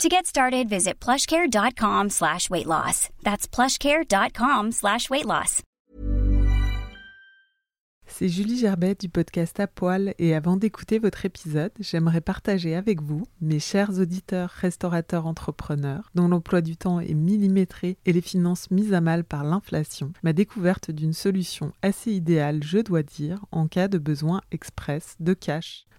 To get started, visit plushcare.com slash weight loss. That's plushcare.com slash weight loss. C'est Julie Gerbet du podcast À Poil et avant d'écouter votre épisode, j'aimerais partager avec vous, mes chers auditeurs, restaurateurs, entrepreneurs, dont l'emploi du temps est millimétré et les finances mises à mal par l'inflation, ma découverte d'une solution assez idéale, je dois dire, en cas de besoin express de cash.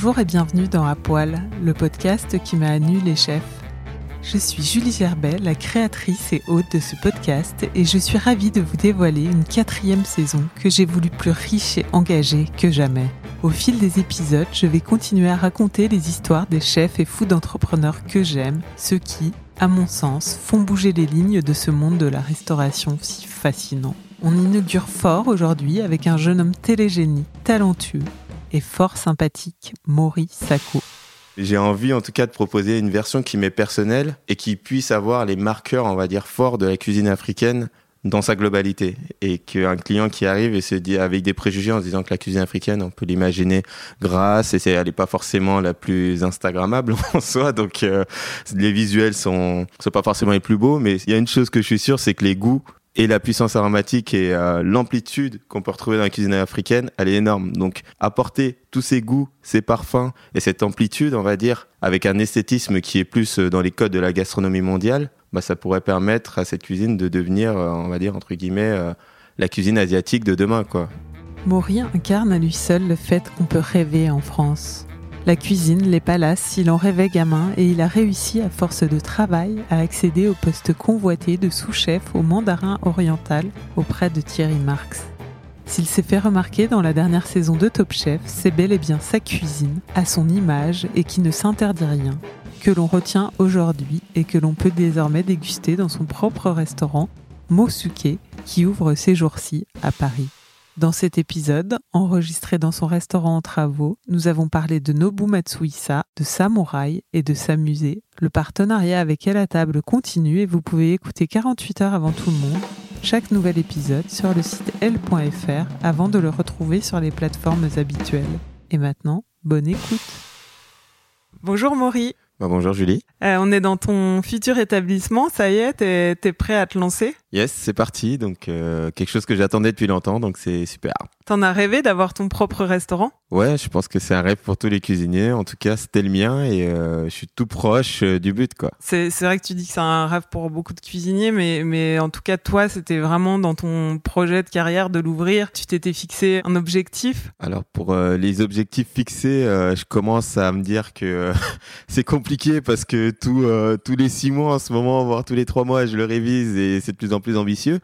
Bonjour et bienvenue dans À Poil, le podcast qui m'a annulé les chefs. Je suis Julie Gerbet, la créatrice et hôte de ce podcast, et je suis ravie de vous dévoiler une quatrième saison que j'ai voulu plus riche et engagée que jamais. Au fil des épisodes, je vais continuer à raconter les histoires des chefs et fous d'entrepreneurs que j'aime, ceux qui, à mon sens, font bouger les lignes de ce monde de la restauration si fascinant. On inaugure fort aujourd'hui avec un jeune homme télégénie, talentueux, et fort sympathique, Maury Sacco. J'ai envie en tout cas de proposer une version qui m'est personnelle et qui puisse avoir les marqueurs, on va dire, forts de la cuisine africaine dans sa globalité. Et qu'un client qui arrive et se dit avec des préjugés en se disant que la cuisine africaine on peut l'imaginer grasse et elle est pas forcément la plus instagrammable en soi. Donc euh, les visuels sont sont pas forcément les plus beaux. Mais il y a une chose que je suis sûr c'est que les goûts et la puissance aromatique et euh, l'amplitude qu'on peut retrouver dans la cuisine africaine, elle est énorme. Donc apporter tous ces goûts, ces parfums et cette amplitude, on va dire, avec un esthétisme qui est plus euh, dans les codes de la gastronomie mondiale, bah, ça pourrait permettre à cette cuisine de devenir, euh, on va dire, entre guillemets, la cuisine asiatique de demain. quoi. Maury incarne à lui seul le fait qu'on peut rêver en France. La cuisine, les palaces, il en rêvait gamin et il a réussi à force de travail à accéder au poste convoité de sous-chef au mandarin oriental auprès de Thierry Marx. S'il s'est fait remarquer dans la dernière saison de Top Chef, c'est bel et bien sa cuisine, à son image et qui ne s'interdit rien, que l'on retient aujourd'hui et que l'on peut désormais déguster dans son propre restaurant, Mosuke, qui ouvre ces jours-ci à Paris. Dans cet épisode, enregistré dans son restaurant en travaux, nous avons parlé de Nobu Matsuisa, de Samouraï et de s'amuser. Le partenariat avec Elle à table continue et vous pouvez écouter 48 heures avant tout le monde chaque nouvel épisode sur le site L.fr avant de le retrouver sur les plateformes habituelles. Et maintenant, bonne écoute. Bonjour Maury. Bah, bonjour Julie. Euh, on est dans ton futur établissement, ça y est, t'es es prêt à te lancer? Yes, c'est parti. Donc euh, quelque chose que j'attendais depuis longtemps, donc c'est super. T'en as rêvé d'avoir ton propre restaurant? Ouais, je pense que c'est un rêve pour tous les cuisiniers. En tout cas, c'était le mien et euh, je suis tout proche euh, du but, quoi. C'est vrai que tu dis que c'est un rêve pour beaucoup de cuisiniers, mais mais en tout cas, toi, c'était vraiment dans ton projet de carrière de l'ouvrir. Tu t'étais fixé un objectif? Alors pour les objectifs fixés, je commence à me dire que c'est compliqué parce que tout, tous les six mois en ce moment, voire tous les trois mois, je le révise et c'est de plus en plus ambitieux.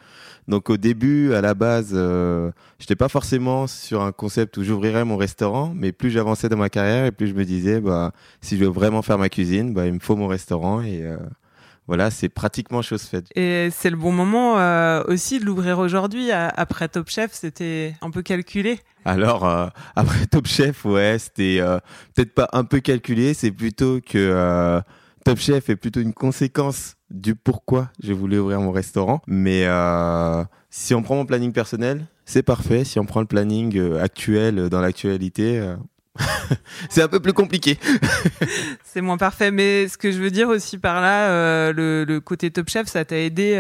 Donc au début, à la base, euh, j'étais pas forcément sur un concept où j'ouvrirais mon restaurant, mais plus j'avançais dans ma carrière et plus je me disais, bah, si je veux vraiment faire ma cuisine, bah, il me faut mon restaurant et euh, voilà, c'est pratiquement chose faite. Et c'est le bon moment euh, aussi de l'ouvrir aujourd'hui. Après Top Chef, c'était un peu calculé. Alors euh, après Top Chef, ouais, c'était peut-être pas un peu calculé, c'est plutôt que Top Chef est plutôt une conséquence du pourquoi j'ai voulu ouvrir mon restaurant. Mais euh, si on prend mon planning personnel, c'est parfait. Si on prend le planning euh, actuel euh, dans l'actualité, c'est un peu plus compliqué. c'est moins parfait. Mais ce que je veux dire aussi par là, le, côté Top Chef, ça t'a aidé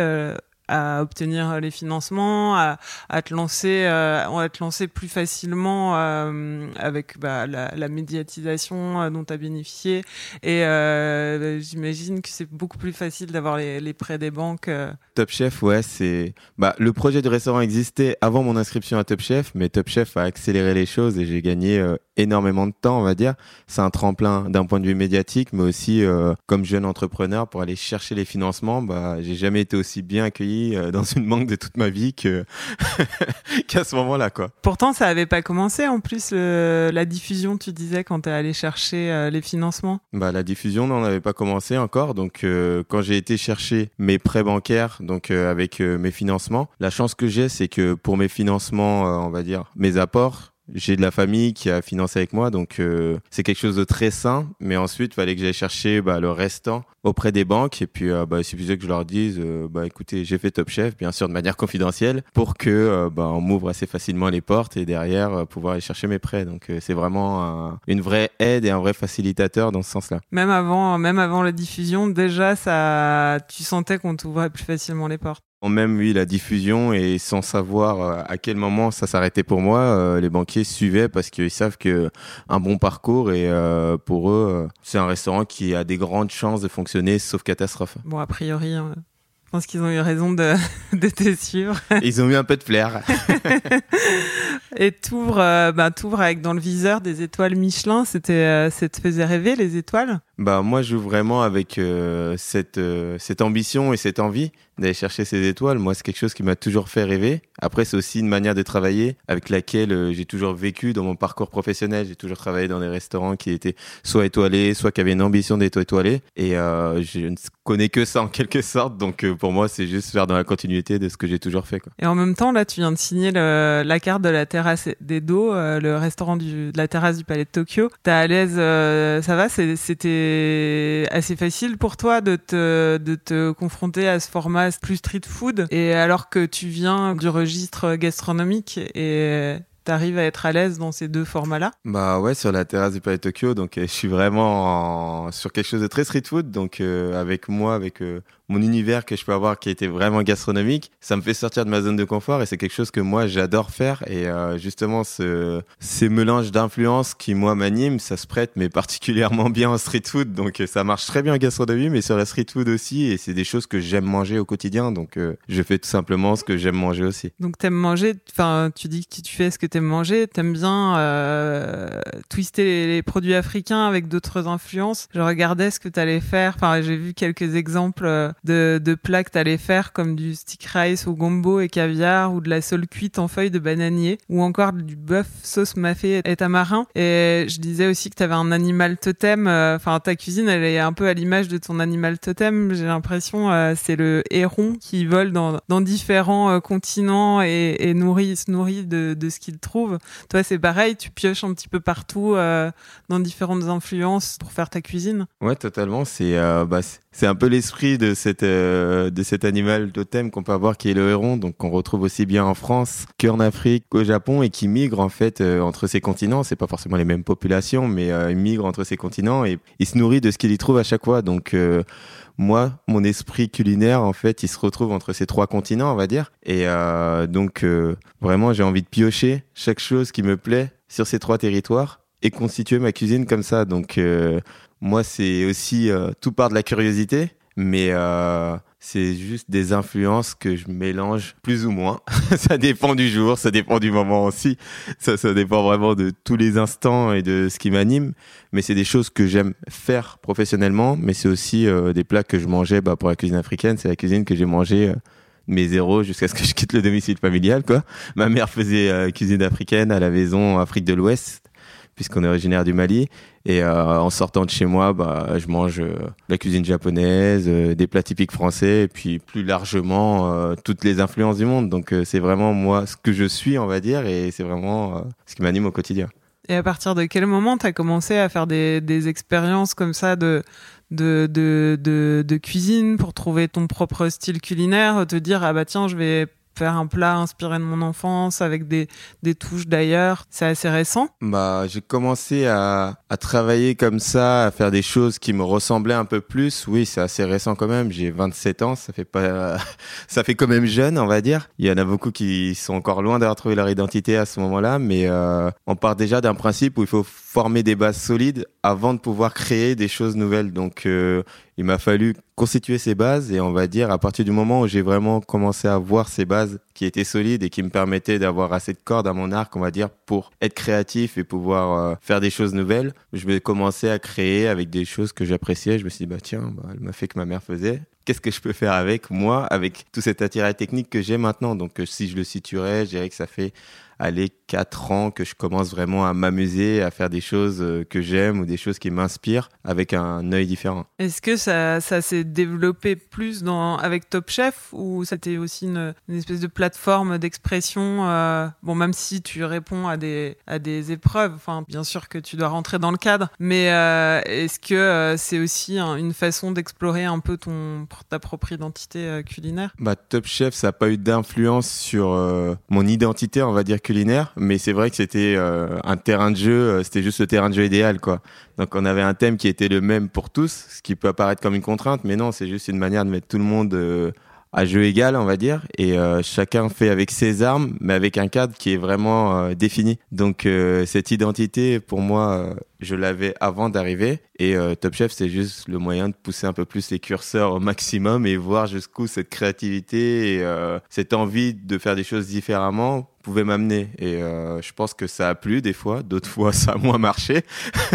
à obtenir les financements, à, à te lancer, euh, à te lancer plus facilement euh, avec bah, la, la, médiatisation euh, dont tu as bénéficié. Et euh, j'imagine que c'est beaucoup plus facile d'avoir les, les, prêts des banques. Euh. Top Chef, ouais, c'est bah, le projet de restaurant existait avant mon inscription à Top Chef, mais Top Chef a accéléré les choses et j'ai gagné énormément de temps, on va dire. C'est un tremplin d'un point de vue médiatique, mais aussi comme jeune entrepreneur pour aller chercher les financements. Bah, j'ai jamais été aussi bien accueilli euh, dans une banque de toute ma vie que qu'à ce moment-là quoi. Pourtant ça avait pas commencé en plus la diffusion tu disais quand tu es allé chercher euh, les financements. Bah la diffusion n'en avait pas commencé encore donc euh, quand j'ai été chercher mes prêts bancaires donc avec mes financements, la chance que j'ai c'est que pour mes financements on va dire mes apports j'ai de la famille qui a financé avec moi, donc euh, c'est quelque chose de très sain. Mais ensuite, il fallait que j'aille chercher bah, le restant auprès des banques. Et puis, euh, bah, il suffisait que je leur dise, euh, bah, écoutez, j'ai fait Top Chef, bien sûr de manière confidentielle, pour que bah, on m'ouvre assez facilement les portes et derrière pouvoir aller chercher mes prêts. Donc, c'est vraiment une vraie aide et un vrai facilitateur dans ce sens-là. Même avant, même avant la diffusion, déjà, ça, tu sentais qu'on t'ouvrait plus facilement les portes même oui la diffusion et sans savoir euh, à quel moment ça s'arrêtait pour moi, euh, les banquiers suivaient parce qu'ils savent que un bon parcours et euh, pour eux c'est un restaurant qui a des grandes chances de fonctionner sauf catastrophe. Bon a priori hein, je pense qu'ils ont eu raison de, de te suivre. Ils ont eu un peu de flair. et t'ouvres, bah, t'ouvres avec dans le viseur des étoiles Michelin. C'était, ça te faisait rêver les étoiles? Bah moi, je joue vraiment avec cette cette ambition et cette envie d'aller chercher ces étoiles. Moi, c'est quelque chose qui m'a toujours fait rêver. Après, c'est aussi une manière de travailler avec laquelle euh, j'ai toujours vécu dans mon parcours professionnel. J'ai toujours travaillé dans des restaurants qui étaient soit étoilés, soit qui avaient une ambition d'être étoilés. Et euh, je ne connais que ça en quelque sorte. Donc, euh, pour moi, c'est juste faire dans la continuité de ce que j'ai toujours fait. Et en même temps, là, tu viens de signer la carte de la terrasse des dos, euh, le restaurant du, de la terrasse du Palais de Tokyo. T'es à l'aise, ça va? C'était assez facile pour toi de te, de te confronter à ce format plus street food. Et alors que tu viens du registre gastronomique et t'arrives à être à l'aise dans ces deux formats-là? Bah ouais, sur la terrasse du Palais Tokyo, donc euh, je suis vraiment sur quelque chose de très street food, donc euh, avec moi, avec euh, mon univers que je peux avoir qui était vraiment gastronomique, ça me fait sortir de ma zone de confort et c'est quelque chose que moi j'adore faire. Et euh, justement ce ces mélanges d'influences qui moi m'animent, ça se prête mais particulièrement bien en street food. Donc euh, ça marche très bien en gastronomie mais sur la street food aussi. Et c'est des choses que j'aime manger au quotidien. Donc euh, je fais tout simplement ce que j'aime manger aussi. Donc t'aimes manger, enfin tu dis que tu fais ce que t'aimes manger, t'aimes bien euh, twister les, les, produits africains avec d'autres influences. Je regardais ce que t'allais faire, enfin j'ai vu quelques exemples de, de plats que t'allais faire comme du stick rice au gombo et caviar ou de la sole cuite en feuilles de bananier ou encore du bœuf sauce mafé et tamarin. Et je disais aussi que t'avais un animal totem. Euh, enfin, ta cuisine, elle est un peu à l'image de ton animal totem. J'ai l'impression euh, c'est le héron qui vole dans, différents euh, continents et, nourrit, se nourrit de, ce qu'il trouve. Toi, c'est pareil. Tu pioches un petit peu partout dans différentes influences pour faire ta cuisine. Ouais, totalement. C'est bah, c'est un peu l'esprit de cette euh, de cet animal totem qu'on peut avoir qui est le héron donc qu'on retrouve aussi bien en France qu'en Afrique qu'au Japon et qui migre en fait euh, entre ces continents c'est pas forcément les mêmes populations mais euh, il migre entre ces continents et il se nourrit de ce qu'il y trouve à chaque fois donc moi, mon esprit culinaire, en fait, il se retrouve entre ces trois continents, on va dire. Et donc, vraiment, j'ai envie de piocher chaque chose qui me plaît sur ces trois territoires et constituer ma cuisine comme ça. Donc, moi, c'est aussi euh, tout part de la curiosité, mais euh, c'est juste des influences que je mélange plus ou moins. ça dépend du jour, ça dépend du moment aussi. Ça, ça dépend vraiment de tous les instants et de ce qui m'anime. Mais c'est des choses que j'aime faire professionnellement, mais c'est aussi euh, des plats que je mangeais bah, pour la cuisine africaine. C'est la cuisine que j'ai mangée mes zéros jusqu'à ce que je quitte le domicile familial quoi. Ma mère faisait cuisine africaine à la maison Afrique de l'Ouest puisqu'on est originaire du Mali. Et euh, en sortant de chez moi, bah, je mange euh, la cuisine japonaise, euh, des plats typiques français, et puis plus largement toutes les influences du monde. Donc c'est vraiment moi ce que je suis, on va dire, et c'est vraiment ce qui m'anime au quotidien. Et à partir de quel moment tu as commencé à faire des, expériences comme ça de, de, de, cuisine pour trouver ton propre style culinaire, te dire, ah bah tiens, je vais faire un plat inspiré de mon enfance avec des, des touches d'ailleurs. C'est assez récent. Bah, j'ai commencé à, à travailler comme ça, à faire des choses qui me ressemblaient un peu plus. Oui, c'est assez récent quand même. J'ai 27 ans, ça fait pas, ça fait quand même jeune, on va dire. Il y en a beaucoup qui sont encore loin d'avoir trouvé leur identité à ce moment-là, mais euh, on part déjà d'un principe où il faut former des bases solides avant de pouvoir créer des choses nouvelles. Donc, euh, il m'a fallu constituer ces bases et on va dire à partir du moment où j'ai vraiment commencé à voir ces bases qui étaient solides et qui me permettaient d'avoir assez de cordes à mon arc, on va dire, pour être créatif et pouvoir euh, faire des choses nouvelles, je vais commencer à créer avec des choses que j'appréciais. Je me suis dit, bah tiens, bah, elle m'a fait que ma mère faisait. Qu'est-ce que je peux faire avec moi, avec tout cet attirail technique que j'ai maintenant? Donc, euh, si je le situerais, je dirais que ça fait aller quatre ans que je commence vraiment à m'amuser, à faire des choses euh, que j'aime ou des choses qui m'inspirent avec un œil différent. Est-ce que ça, ça s'est développé plus dans, avec Top Chef ou c'était aussi une, une, espèce de plateforme d'expression euh, Bon, même si tu réponds à des, à des épreuves, enfin, bien sûr que tu dois rentrer dans le cadre, mais euh, est-ce que euh, c'est aussi un, une façon d'explorer un peu ton, ta propre identité culinaire? Bah, Top Chef, ça n'a pas eu d'influence sur mon identité, on va dire, culinaire mais c'est vrai que c'était euh, un terrain de jeu, euh, c'était juste le terrain de jeu idéal, quoi. Donc on avait un thème qui était le même pour tous, ce qui peut apparaître comme une contrainte, mais non, c'est juste une manière de mettre tout le monde euh, à jeu égal, on va dire, et chacun fait avec ses armes, mais avec un cadre qui est vraiment défini. Donc cette identité, pour moi, je l'avais avant d'arriver, et Top Chef, c'est juste le moyen de pousser un peu plus les curseurs au maximum et voir jusqu'où cette créativité et cette envie de faire des choses différemment pouvait m'amener. Et euh, je pense que ça a plu des fois, d'autres fois ça a moins marché.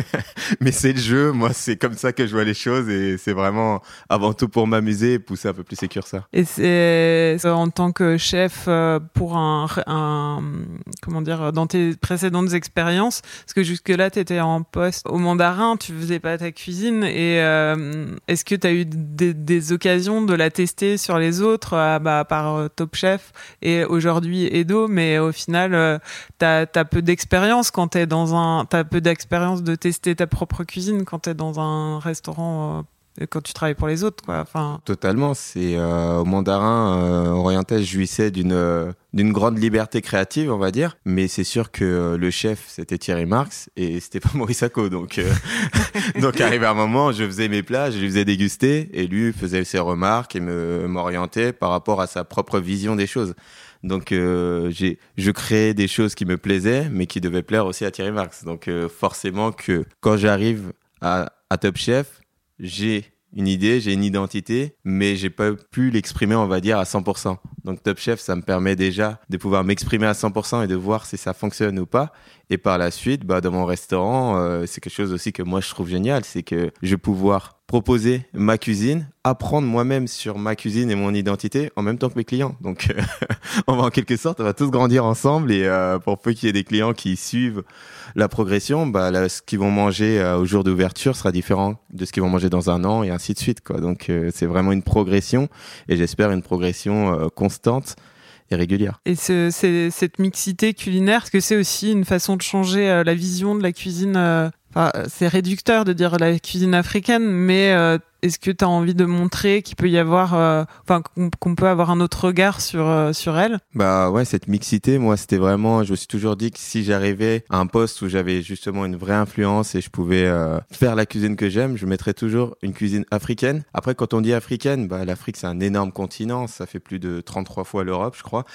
Mais c'est le jeu, moi c'est comme ça que je vois les choses et c'est vraiment avant tout pour m'amuser et pousser un peu plus ces curseurs. Et c'est en tant que chef euh, pour un, comment dire, dans tes précédentes expériences, parce que jusque-là tu étais en au mandarin, tu faisais pas ta cuisine et euh, est-ce que tu as eu des, des, occasions de la tester sur les autres, euh, bah, par Top Chef et aujourd'hui Edo, mais au final, euh, t'as as peu d'expérience quand t'es dans un, t'as peu d'expérience de tester ta propre cuisine quand t'es dans un restaurant. Euh, quand tu travailles pour les autres, quoi. Enfin. Totalement. C'est euh, au Mandarin euh, oriental, je jouissais d'une euh, d'une grande liberté créative, on va dire. Mais c'est sûr que euh, le chef, c'était Thierry Marx et c'était pas Maurice Sacco. Donc, donc arrivé à un moment, je faisais mes plats, je lui faisais déguster et lui faisait ses remarques et me m'orientait par rapport à sa propre vision des choses. Donc euh, j'ai je créais des choses qui me plaisaient, mais qui devaient plaire aussi à Thierry Marx. Donc euh, forcément que quand j'arrive à, à Top Chef, j'ai une idée, j'ai une identité, mais j'ai pas pu l'exprimer, on va dire, à 100%. Donc Top Chef, ça me permet déjà de pouvoir m'exprimer à 100% et de voir si ça fonctionne ou pas. Et par la suite, bah, dans mon restaurant, euh, c'est quelque chose aussi que moi je trouve génial, c'est que je vais pouvoir proposer ma cuisine, apprendre moi-même sur ma cuisine et mon identité en même temps que mes clients. Donc, euh, on va en quelque sorte, on va tous grandir ensemble et euh, pour peu qu'il y ait des clients qui suivent la progression, bah, là, ce qu'ils vont manger euh, au jour d'ouverture sera différent de ce qu'ils vont manger dans un an et ainsi de suite. Quoi. Donc, euh, c'est vraiment une progression et j'espère une progression euh, constante et régulière. Et ce, cette mixité culinaire, est-ce que c'est aussi une façon de changer euh, la vision de la cuisine euh, Enfin, c'est réducteur de dire la cuisine africaine, mais euh, est-ce que tu as envie de montrer qu'il peut y avoir, euh, enfin, qu'on peut avoir un autre regard sur euh, sur elle? Bah ouais, cette mixité, moi, c'était vraiment. Je me suis toujours dit que si j'arrivais à un poste où j'avais justement une vraie influence et je pouvais euh, faire la cuisine que j'aime, je mettrais toujours une cuisine africaine. Après, quand on dit africaine, bah l'Afrique c'est un énorme continent, ça fait plus de 33 fois l'Europe, je crois.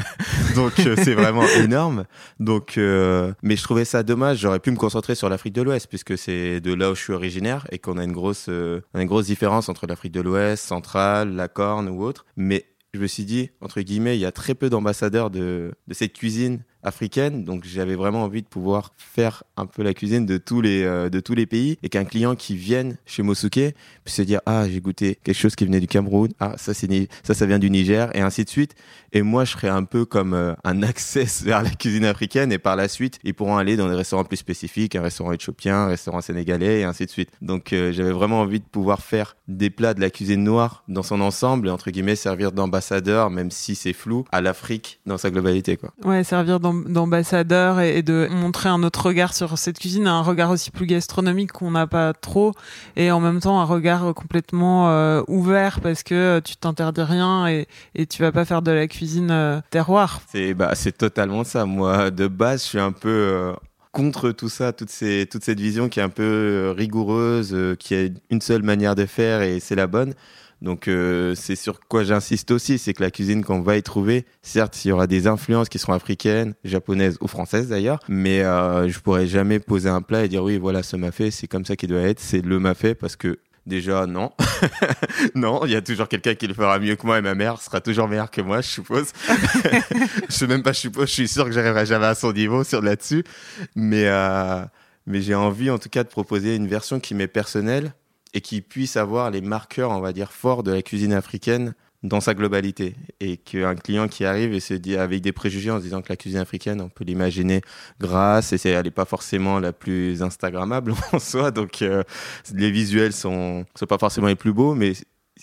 Donc c'est vraiment énorme. Donc, mais je trouvais ça dommage. J'aurais pu me concentrer sur l'Afrique de l'Ouest puisque c'est de là où je suis originaire et qu'on a une grosse, une grosse différence entre l'Afrique de l'Ouest, centrale, la Corne ou autre. Mais je me suis dit, entre guillemets, il y a très peu d'ambassadeurs de, de cette cuisine africaine. Donc j'avais vraiment envie de pouvoir faire un peu la cuisine de tous les euh, de tous les pays et qu'un client qui vienne chez Mosuke puisse se dire ah j'ai goûté quelque chose qui venait du Cameroun. Ah ça ça ça vient du Niger et ainsi de suite. Et moi je serais un peu comme euh, un access vers la cuisine africaine et par la suite ils pourront aller dans des restaurants plus spécifiques un restaurant éthiopien un restaurant sénégalais et ainsi de suite. Donc euh, j'avais vraiment envie de pouvoir faire des plats de la cuisine noire dans son ensemble et entre guillemets servir d'ambassadeur même si c'est flou à l'Afrique dans sa globalité quoi. Ouais servir d'ambassadeur et, de montrer un autre regard sur cette cuisine, un regard aussi plus gastronomique qu'on n'a pas trop, et en même temps un regard complètement euh, ouvert parce que tu t'interdis rien et, et tu vas pas faire de la cuisine euh, terroir. C'est bah totalement ça. Moi de base je suis un peu euh, contre tout ça, toute, toute cette vision qui est un peu rigoureuse, qui a une seule manière de faire et c'est la bonne. Donc euh, c'est sur quoi j'insiste aussi, c'est que la cuisine qu'on va y trouver, certes, il y aura des influences qui seront africaines, japonaises ou françaises d'ailleurs, mais euh, je pourrais jamais poser un plat et dire oui, voilà, ce m'a fait, c'est comme ça qu'il doit être, c'est le m'a fait parce que Déjà, non. non, il y a toujours quelqu'un qui le fera mieux que moi et ma mère sera toujours meilleure que moi, je suppose. je sais même pas, je suppose, je suis sûr que j'arriverai jamais à son niveau sur là-dessus. Mais, euh, mais j'ai envie, en tout cas, de proposer une version qui m'est personnelle, et qui puisse avoir les marqueurs, on va dire, forts de la cuisine africaine dans sa globalité. Et qu'un client qui arrive et se dit avec des préjugés en se disant que la cuisine africaine, on peut l'imaginer grasse et elle n'est pas forcément la plus Instagrammable en soi. Donc euh, les visuels sont, sont pas forcément les plus beaux, mais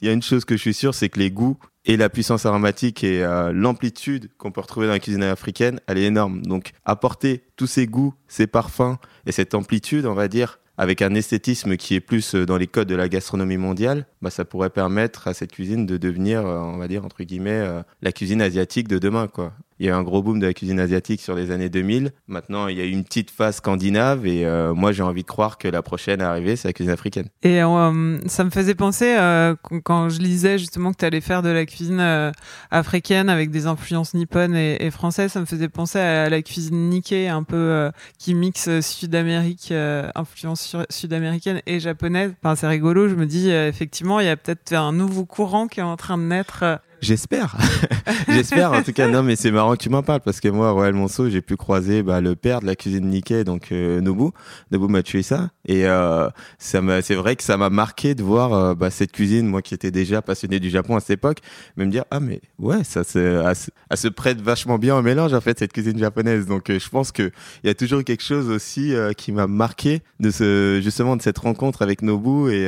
il y a une chose que je suis sûr, c'est que les goûts et la puissance aromatique et euh, l'amplitude qu'on peut retrouver dans la cuisine africaine, elle est énorme. Donc apporter tous ces goûts, ces parfums et cette amplitude, on va dire, avec un esthétisme qui est plus euh, dans les codes de la gastronomie mondiale, bah, ça pourrait permettre à cette cuisine de devenir, euh, on va dire, entre guillemets, euh, la cuisine asiatique de demain, quoi il y a eu un gros boom de la cuisine asiatique sur les années 2000. Maintenant, il y a eu une petite phase scandinave et euh, moi, j'ai envie de croire que la prochaine à arriver, c'est la cuisine africaine. Et euh, ça me faisait penser, euh, quand je lisais justement que tu allais faire de la cuisine africaine avec des influences nippones et, françaises, ça me faisait penser à la cuisine Nikkei, un peu qui mixe Sud-Amérique, influence sud-américaine et japonaise. Enfin, c'est rigolo, je me dis, effectivement, il y a peut-être un nouveau courant qui est en train de naître J'espère. J'espère en tout cas. Non, mais c'est marrant que tu m'en parles parce que moi, Royal Monceau, j'ai pu croiser bah, le père de la cuisine Nikkei, donc euh, Nobu. Nobu m'a tué ça. Et euh, ça c'est vrai que ça m'a marqué de voir euh, bah, cette cuisine, moi qui étais déjà passionné du Japon à cette époque, mais me dire ah mais ouais, ça se, prête vachement bien au mélange en fait cette cuisine japonaise. Donc euh, je pense que il y a toujours quelque chose aussi euh, qui m'a marqué de ce justement de cette rencontre avec Nobu et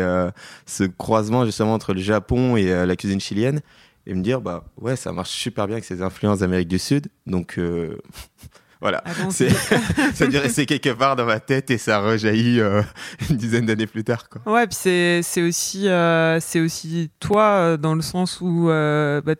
ce croisement justement entre le Japon et la cuisine chilienne et me dire bah ouais ça marche super bien avec ces influences d'Amérique du Sud donc euh, voilà. Ah c'est ça c'est quelque part dans ma tête et ça rejaillit euh, une dizaine d'années plus tard quoi. Ouais puis c'est c'est aussi euh, c'est aussi toi dans le sens où bah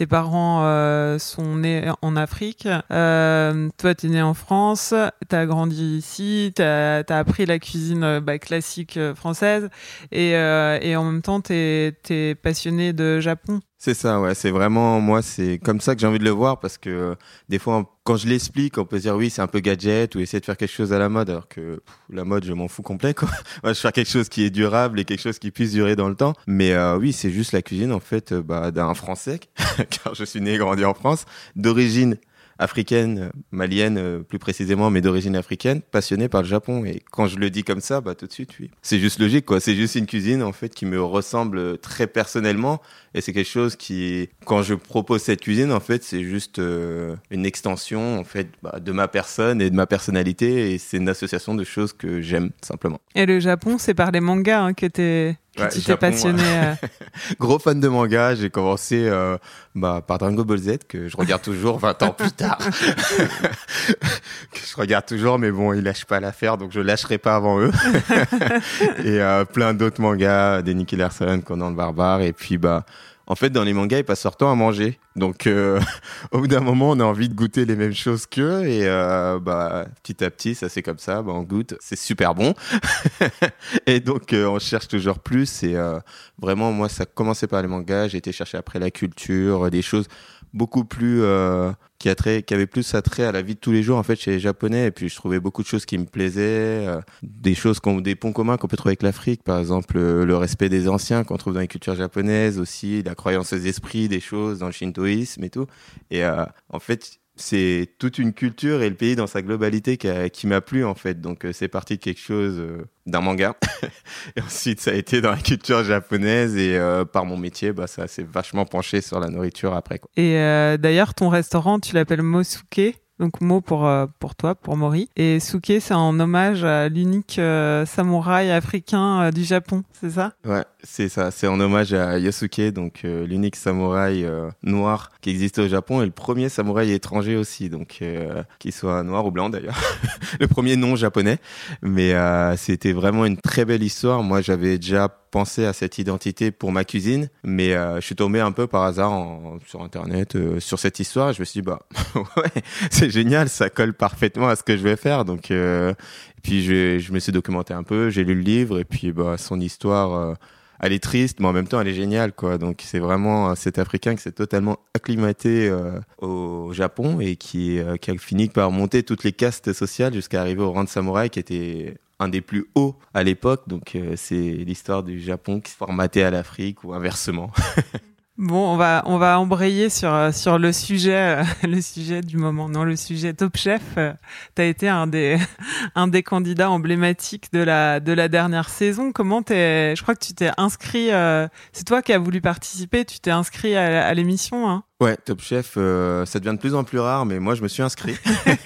tes parents euh, sont nés en Afrique, euh, toi tu es né en France, tu as grandi ici, tu as, appris la cuisine euh, bah, classique française et, et, en même temps tu es, passionné de Japon. C'est ça, ouais. C'est vraiment, moi, c'est comme ça que j'ai envie de le voir parce que des fois, quand je l'explique, on peut dire oui, c'est un peu gadget ou essayer de faire quelque chose à la mode, alors que la mode, je m'en fous complet, quoi. Moi, je fais quelque chose qui est durable et quelque chose qui puisse durer dans le temps. Mais oui, c'est juste la cuisine, en fait, bah, d'un Français car je suis né et grandi en France, d'origine africaine, malienne euh, plus précisément, mais d'origine africaine, passionné par le Japon. Et quand je le dis comme ça, bah tout de suite, oui. C'est juste logique, quoi. C'est juste une cuisine en fait qui me ressemble très personnellement, et c'est quelque chose qui, quand je propose cette cuisine, en fait, c'est juste euh, une extension en fait bah, de ma personne et de ma personnalité, et c'est une association de choses que j'aime simplement. Et le Japon, c'est par les mangas hein, que t'es tu t'es passionné. Euh. Gros fan de manga, j'ai commencé euh, bah, par Dragon Ball Z que je regarde toujours 20 ans plus tard. que je regarde toujours, mais bon, ils lâchent pas l'affaire, donc je lâcherai pas avant eux. et euh, plein d'autres mangas, des Nicky Larson, Conan le Barbare, et puis bah en fait, dans les mangas, ils passent leur temps à manger. Donc, euh, au bout d'un moment, on a envie de goûter les mêmes choses qu'eux. Et euh, bah, petit à petit, ça c'est comme ça. Bah, on goûte, c'est super bon. et donc, euh, on cherche toujours plus. Et vraiment, moi, ça commençait par les mangas. J'ai été chercher après la culture, des choses beaucoup plus euh, qui a qui avait plus attrait à la vie de tous les jours en fait chez les japonais. Et puis je trouvais beaucoup de choses qui me plaisaient euh, des choses des ponts communs qu'on peut trouver avec l'Afrique. Par exemple euh, le respect des anciens qu'on trouve dans les cultures japonaises aussi la croyance aux esprits des choses dans le shintoïsme et tout. Et en fait c'est toute une culture et le pays dans sa globalité qui, m'a plu en fait. Donc c'est parti de quelque chose d'un manga. et ensuite, ça a été dans la culture japonaise et euh, par mon métier, bah, ça s'est vachement penché sur la nourriture après. Quoi. Et euh, d'ailleurs, ton restaurant, tu l'appelles Mosuke? Donc mot pour euh, pour toi, pour Mori. Et Suke, c'est en hommage à l'unique euh, samouraï africain euh, du Japon, c'est ça? Ouais, c'est ça. C'est en hommage à Yosuke, donc l'unique samouraï noir qui existait au Japon et le premier samouraï étranger aussi, donc qu'il soit noir ou blanc d'ailleurs. le premier non japonais. Mais c'était vraiment une très belle histoire. Moi, j'avais déjà pensé à cette identité pour ma cuisine, mais je suis tombé un peu par hasard sur internet sur cette histoire. Je me suis dit bah ouais, c'est génial, ça colle parfaitement à ce que je vais faire. Donc, euh, et puis je, je, me suis documenté un peu, j'ai lu le livre et puis bah, son histoire, euh, elle est triste, mais en même temps elle est géniale, quoi. Donc c'est vraiment cet Africain qui s'est totalement acclimaté euh, au Japon et qui, qui a fini par monter toutes les castes sociales jusqu'à arriver au rang de samouraï qui était un des plus hauts à l'époque. Donc c'est l'histoire du Japon qui se formatait à l'Afrique ou inversement. Bon, on va on va embrayer sur euh, sur le sujet euh, le sujet du moment. Non, le sujet Top Chef. Euh, tu as été un des un des candidats emblématiques de la de la dernière saison. Comment t'es Je crois que tu t'es inscrit. c'est toi qui as voulu participer. Tu t'es inscrit à, à l'émission. Hein Ouais, Top Chef, euh, ça devient de plus en plus rare, mais moi je me suis inscrit.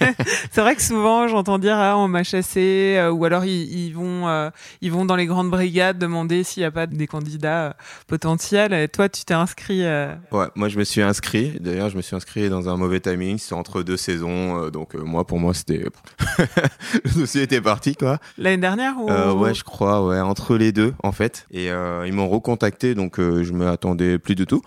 c'est vrai que souvent j'entends dire ah on m'a chassé euh, ou alors ils, ils vont euh, ils vont dans les grandes brigades demander s'il n'y a pas des candidats potentiels. Et toi tu t'es inscrit Ouais, moi je me suis inscrit. D'ailleurs je me suis inscrit dans un mauvais timing, c'est entre deux saisons, donc moi pour moi c'était le dossier était parti quoi. L'année dernière ou? Ouais, je crois, ouais, entre les deux en fait. Et ils m'ont recontacté, donc je me attendais plus du tout,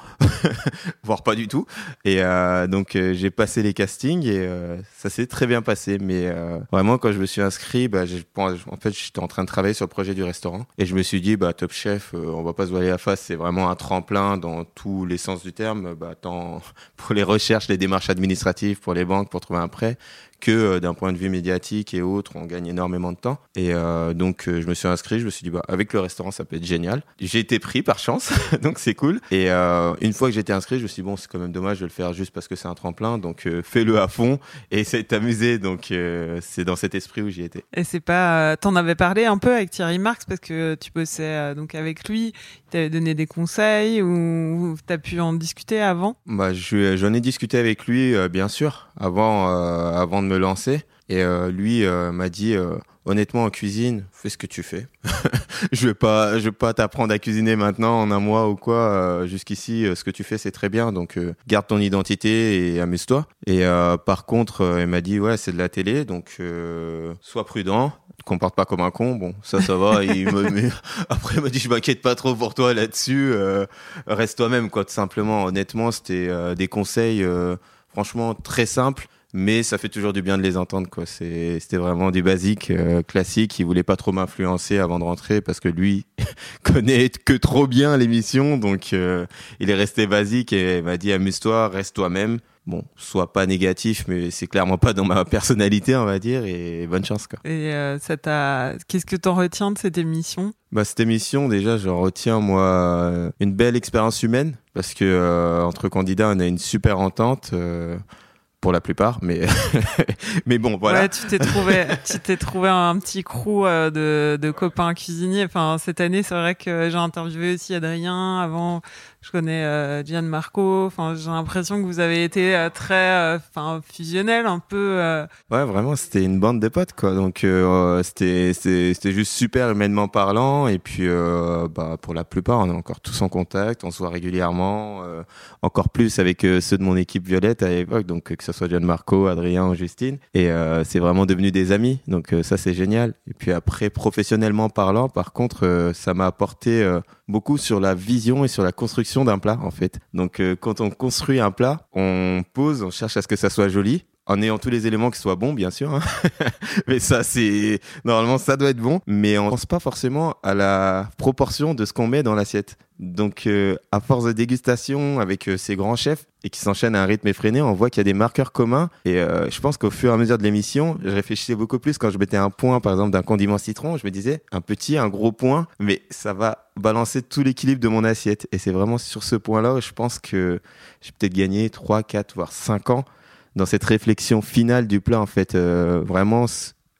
voire pas du tout. Et euh, donc euh, j'ai passé les castings et euh, ça s'est très bien passé. Mais vraiment quand je me suis inscrit, bah, en fait j'étais en train de travailler sur le projet du restaurant. Et je me suis dit bah Top Chef, on va pas se voiler la face, c'est vraiment un tremplin dans tous les sens du terme, bah, tant pour les recherches, les démarches administratives, pour les banques, pour trouver un prêt, que euh, d'un point de vue médiatique et autres, on gagne énormément de temps. Et euh, donc, euh, je me suis inscrit, je me suis dit, bah, avec le restaurant, ça peut être génial. J'ai été pris par chance, donc c'est cool. Et une fois que j'étais inscrit, je me suis dit, bon, c'est quand même dommage de le faire juste parce que c'est un tremplin, donc fais-le à fond et essaye de t'amuser. Donc, c'est dans cet esprit où j'y étais. Et c'est pas, t'en avais parlé un peu avec Thierry Marx parce que tu bossais donc avec lui, il t'avait donné des conseils ou t'as pu en discuter avant? Bah, j'en ai discuté avec lui, bien sûr, avant, avant de me lancer. Et euh, lui euh, m'a dit euh, honnêtement en cuisine, fais ce que tu fais. je vais pas, je vais pas t'apprendre à cuisiner maintenant en un mois ou quoi. Jusqu'ici, ce que tu fais c'est très bien, donc garde ton identité et amuse-toi. Et par contre, il m'a dit ouais c'est de la télé, donc sois prudent comporte pas comme un con. Bon, ça, ça va. il me, après, il m'a dit, je m'inquiète pas trop pour toi là-dessus. reste toi-même, quoi, tout simplement. Honnêtement, c'était des conseils, franchement, très simples mais ça fait toujours du bien de les entendre quoi. C'était vraiment du basique euh, classique. Il voulait pas trop m'influencer avant de rentrer parce que lui connaît que trop bien l'émission. Donc euh, il est resté basique et m'a dit amuse-toi reste toi-même. Bon sois pas négatif mais c'est clairement pas dans ma personnalité on va dire. Et bonne chance quoi. Et euh, ça t'a qu'est-ce que t'en retiens de cette émission? Bah cette émission déjà je retiens moi une belle expérience humaine parce que entre candidats on a une super entente pour la plupart, mais mais bon, voilà. Ouais, tu t'es trouvé, tu t'es trouvé un petit crew euh, de, de copains cuisiniers. Enfin, cette année, c'est vrai que j'ai interviewé aussi Adrien avant je connais euh, Gianmarco. Enfin, j'ai l'impression que vous avez été euh, très, euh, enfin, fusionnel un peu. Euh. Ouais, vraiment, c'était une bande de potes, quoi. Donc, c'était, c'était juste super humainement parlant. Et puis, bah, pour la plupart, on est encore tous en contact, on se voit régulièrement, encore plus avec ceux de mon équipe Violette à l'époque, donc que ce soit Gianmarco, Adrien ou Justine. Et c'est vraiment devenu des amis. Donc, ça, c'est génial. Et puis après, professionnellement parlant, par contre, ça m'a apporté beaucoup sur la vision et sur la construction d'un plat en fait. Donc euh, quand on construit un plat, on pose, on cherche à ce que ça soit joli en ayant tous les éléments qui soient bons, bien sûr. Hein. mais ça, c'est normalement ça doit être bon, mais on pense pas forcément à la proportion de ce qu'on met dans l'assiette. Donc, euh, à force de dégustation avec euh, ces grands chefs et qui s'enchaînent à un rythme effréné, on voit qu'il y a des marqueurs communs. Et euh, je pense qu'au fur et à mesure de l'émission, je réfléchissais beaucoup plus quand je mettais un point, par exemple, d'un condiment citron. Je me disais un petit, un gros point, mais ça va balancer tout l'équilibre de mon assiette. Et c'est vraiment sur ce point-là je pense que j'ai peut-être gagné 3, 4, voire 5 ans dans cette réflexion finale du plat, en fait. vraiment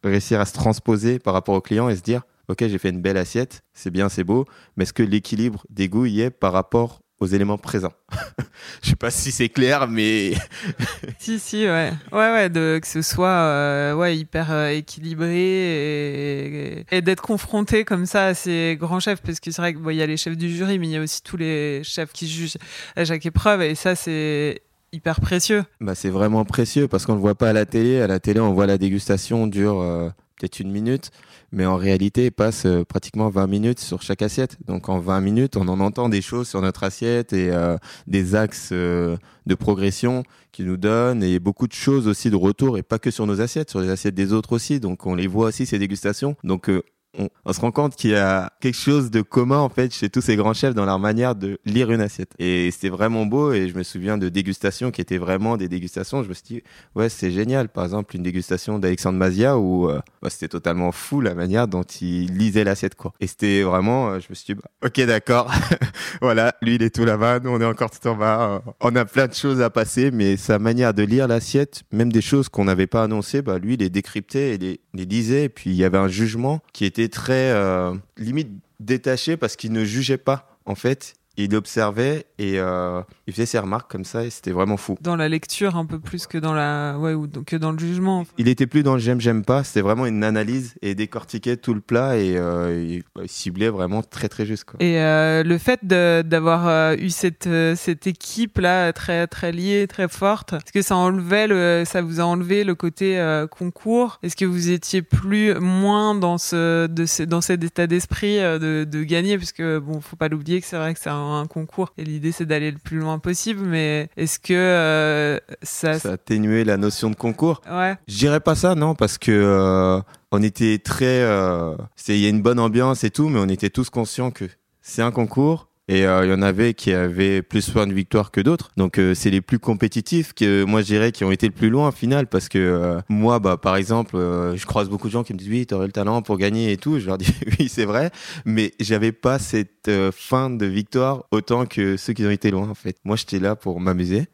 réussir à se transposer par rapport au client et se dire ok, j'ai fait une belle assiette, c'est bien, c'est beau, mais est-ce que l'équilibre des goûts y est par rapport aux éléments présents? Je sais pas si c'est clair, mais si si ouais ouais ouais que ce soit euh, ouais hyper euh, équilibré et, d'être confronté comme ça à ces grands chefs parce que c'est vrai qu'il bon, y a les chefs du jury mais il y a aussi tous les chefs qui jugent à chaque épreuve et ça c'est hyper précieux. Bah c'est vraiment précieux parce qu'on le voit pas à la télé. À la télé, on voit la dégustation dure euh, peut-être une minute mais en réalité, il passe euh, pratiquement 20 minutes sur chaque assiette. Donc en 20 minutes, on en entend des choses sur notre assiette et euh, des axes euh, de progression qui nous donnent et beaucoup de choses aussi de retour et pas que sur nos assiettes, sur les assiettes des autres aussi. Donc on les voit aussi ces dégustations. Donc on, se rend compte qu'il y a quelque chose de commun en fait chez tous ces grands chefs dans leur manière de lire une assiette. Et c'était vraiment beau et je me souviens de dégustations qui étaient vraiment des dégustations. Je me suis dit ouais c'est génial. Par exemple une dégustation d'Alexandre Mazia où euh, bah, c'était totalement fou la manière dont il lisait l'assiette quoi. Et c'était vraiment euh, je me suis dit bah, ok d'accord voilà lui il est tout là-bas nous on est encore tout en bas. on a plein de choses à passer mais sa manière de lire l'assiette même des choses qu'on n'avait pas annoncées bah lui il les décryptait et les, les lisait et puis il y avait un jugement qui était très euh, limite détaché parce qu'il ne jugeait pas en fait il observait et euh, il faisait ses remarques comme ça et c'était vraiment fou. Dans la lecture un peu plus que dans la ouais ou que dans le jugement. Il était plus dans le j'aime j'aime pas, c'était vraiment une analyse et décortiquait tout le plat et euh, il, ciblait vraiment très très juste quoi. Et euh, le fait d'avoir eu cette cette équipe là très très liée, très forte, est-ce que ça enlevait le ça vous a enlevé le côté concours? Est-ce que vous étiez plus moins dans ce de ce, dans cet état d'esprit de, de gagner? Parce que bon, faut pas l'oublier que c'est vrai que c'est un un concours. Et l'idée c'est d'aller le plus loin possible mais est-ce que euh, ça ça atténué la notion de concours ouais. Je dirais pas ça non parce que euh, on était très euh, il y a une bonne ambiance et tout mais on était tous conscients que c'est un concours et euh, il y en avait qui avaient plus soin de victoire que d'autres. Donc euh, c'est les plus compétitifs que moi je dirais qui ont été le plus loin en finale parce que euh, moi bah par exemple je croise beaucoup de gens qui me disent oui t'aurais le talent pour gagner et tout. Je leur dis oui c'est vrai, mais j'avais pas cette fin de victoire autant que ceux qui ont été loin en fait. Moi j'étais là pour m'amuser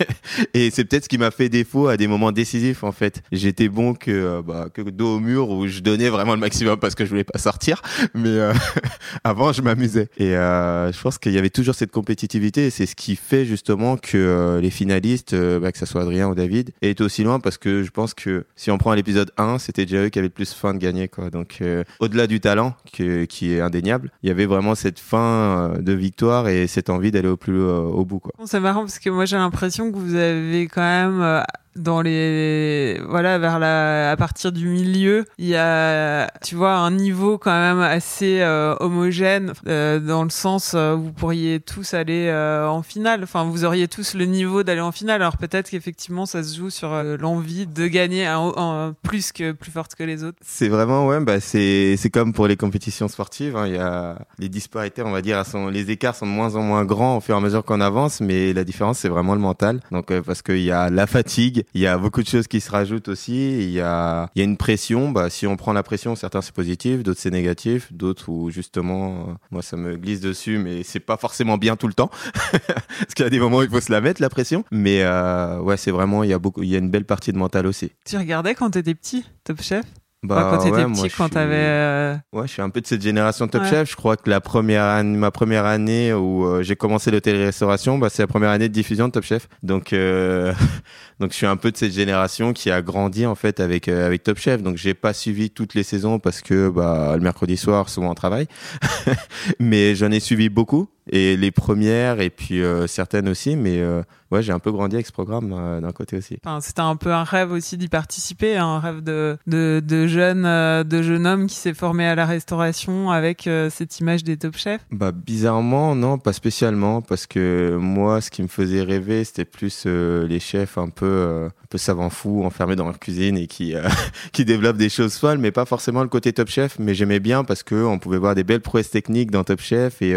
et c'est peut-être ce qui m'a fait défaut à des moments décisifs en fait. J'étais bon que bah, que dos au mur où je donnais vraiment le maximum parce que je voulais pas sortir, mais avant je m'amusais et je pense qu'il y avait toujours cette compétitivité et c'est ce qui fait justement que euh, les finalistes, euh, bah, que ce soit Adrien ou David, aient aussi loin parce que je pense que si on prend l'épisode 1, c'était déjà eux qui avaient le plus faim de gagner. Quoi. Donc euh, au-delà du talent qui est indéniable, il y avait vraiment cette faim de victoire et cette envie d'aller au plus au bout. Quoi. C'est marrant parce que moi j'ai l'impression que vous avez quand même dans les voilà vers la à partir du milieu il y a tu vois un niveau quand même assez euh, homogène euh, dans le sens euh, vous pourriez tous aller en finale. Enfin vous auriez tous le niveau d'aller en finale. Alors peut-être qu'effectivement ça se joue sur l'envie de gagner un, plus que plus forte que les autres. C'est vraiment ouais bah c'est c'est comme pour les compétitions sportives hein. il y a les disparités on va dire sont les écarts sont de moins en moins grands au fur et à mesure qu'on avance mais la différence c'est vraiment le mental. Donc parce qu'il y a la fatigue il y a beaucoup de choses qui se rajoutent aussi. Il y a, il y a une pression. Bah, si on prend la pression, certains c'est positif, d'autres c'est négatif, d'autres où justement, euh, moi ça me glisse dessus, mais c'est pas forcément bien tout le temps. Parce qu'il y a des moments où il faut se la mettre la pression. Mais euh, ouais, c'est vraiment, il y a beaucoup, il y a une belle partie de mental aussi. Tu regardais quand t'étais petit, Top Chef? Bah, quand t'étais petit, quand t'avais. Euh, ouais, je suis un peu de cette génération Top Chef. Je crois que la première ma première année où euh, j'ai commencé l'hôtellerie-restauration, bah, c'est la première année de diffusion de Top Chef. Donc, euh... donc je suis un peu de cette génération qui a grandi en fait avec euh, avec Top Chef. Donc j'ai pas suivi toutes les saisons parce que bah le mercredi soir souvent on travaille, mais j'en ai suivi beaucoup et les premières et puis certaines aussi. Mais ouais, j'ai un peu grandi avec ce programme euh, d'un côté aussi. Enfin, c'était un peu un rêve aussi d'y participer, hein, un rêve de, de, de jeune, euh, de jeune homme qui s'est formé à la restauration avec euh, cette image des top chefs. Bah bizarrement, non, pas spécialement, parce que moi, ce qui me faisait rêver, c'était plus les chefs un peu, un peu savants fous, enfermés dans leur cuisine et qui qui développent des choses folles, mais pas forcément le côté top chef. Mais j'aimais bien parce que on pouvait voir des belles prouesses techniques dans Top Chef et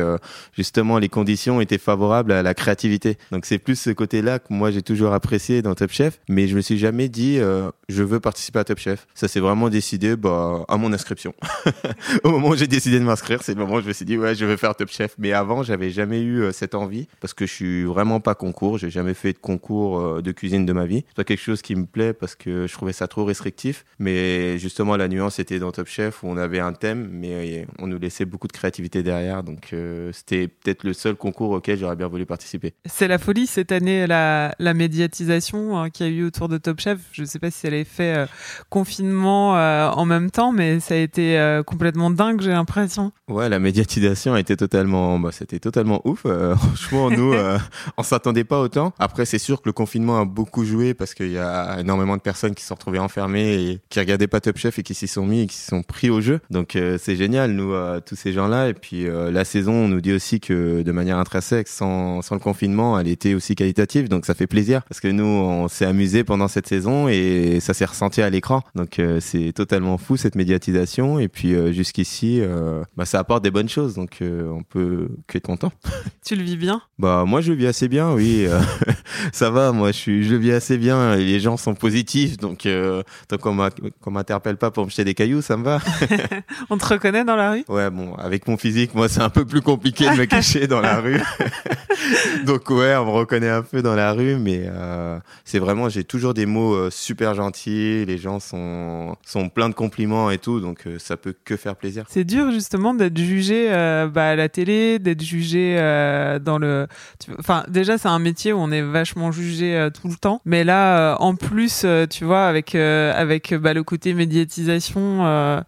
justement les conditions étaient favorables à la créativité. Donc c'est plus ce côté-là que moi j'ai toujours apprécié dans Top Chef, mais je me suis jamais dit euh, je veux participer à Top Chef. Ça s'est vraiment décidé bah, à mon inscription. Au moment où j'ai décidé de m'inscrire, c'est le moment où je me suis dit ouais je veux faire Top Chef. Mais avant j'avais jamais eu euh, cette envie parce que je suis vraiment pas concours. J'ai jamais fait de concours euh, de cuisine de ma vie. C'est pas quelque chose qui me plaît parce que je trouvais ça trop restrictif. Mais justement la nuance était dans Top Chef où on avait un thème, mais on nous laissait beaucoup de créativité derrière. Donc c'était peut-être le seul concours auquel j'aurais bien voulu participer. C'est la folie cette année, la, la médiatisation hein, qu'il y a eu autour de Top Chef. Je ne sais pas si elle est fait euh, confinement euh, en même temps, mais ça a été euh, complètement dingue, j'ai l'impression. Ouais, la médiatisation a été totalement, bah, c'était totalement ouf. franchement, nous, on s'attendait pas autant. Après, c'est sûr que le confinement a beaucoup joué parce qu'il y a énormément de personnes qui se sont retrouvées enfermées et qui regardaient pas Top Chef et qui s'y sont mis et qui s'y sont pris au jeu. Donc c'est génial, nous, tous ces gens-là. Et puis la saison, on nous dit aussi que de manière intrinsèque, sans, sans le confinement, elle était aussi qualitative. Donc ça fait plaisir parce que nous, on s'est amusé pendant cette saison et ça s'est ressenti à l'écran. Donc euh, c'est totalement fou cette médiatisation. Et puis euh, jusqu'ici, euh, bah, ça apporte des bonnes choses. Donc on peut que être content. Tu le vis bien? Bah moi je le vis assez bien, oui. ça va, moi je, suis, je le vis assez bien. Et les gens sont positifs. Donc tant qu'on m'interpelle pas pour me jeter des cailloux, ça me va. on te reconnaît dans la rue? Ouais, bon, avec mon physique, moi c'est un peu plus compliqué de me cacher dans la rue. Donc ouais, on me reconnaît un peu dans la rue, mais euh, c'est vraiment, j'ai toujours des mots euh, super gentils, les gens sont, sont pleins de compliments et tout, donc euh, ça peut que faire plaisir. C'est dur justement d'être jugé bah, à la télé, d'être jugé dans le... Enfin déjà c'est un métier où on est vachement jugé tout le temps, mais là en plus, tu vois, avec, avec bah, le côté médiatisation,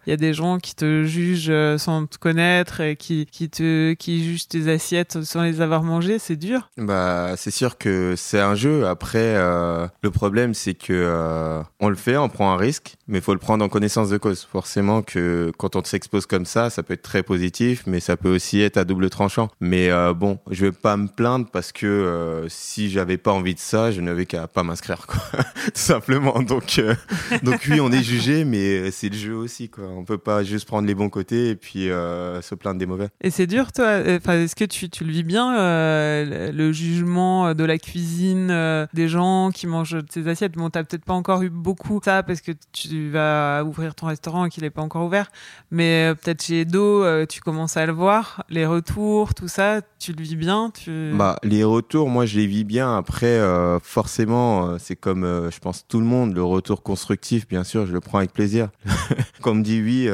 il y a des gens qui te jugent sans te connaître et qui, qui, te, qui jugent tes assiettes sans les avoir mangées, c'est dur. Bah c'est sûr que c'est un jeu. Après, euh, le problème, c'est que euh, on le fait, on prend un risque, mais faut le prendre en connaissance de cause. Forcément que quand on s'expose comme ça, ça peut être très positif, mais ça peut aussi être à double tranchant. Mais euh, bon, je vais pas me plaindre parce que si j'avais pas envie de ça, je n'avais qu'à pas m'inscrire, quoi. Tout simplement. Donc, donc oui, on est jugé, mais c'est le jeu aussi, quoi. On peut pas juste prendre les bons côtés et puis se plaindre des mauvais. Et c'est dur, toi. Enfin, est-ce que tu, tu le vis bien, le jugement de la cuisine, euh, des gens qui mangent tes assiettes? Bon, t'as peut-être pas encore eu beaucoup ça parce que tu vas ouvrir ton restaurant et qu'il n'est pas encore ouvert. Mais euh, peut-être chez Edo, euh, tu commences à le voir. Les retours, tout ça, tu le vis bien tu... Bah, les retours, moi, je les vis bien. Après, forcément, c'est comme, je pense, tout le monde. Le retour constructif, bien sûr, je le prends avec plaisir. Comme dit oui,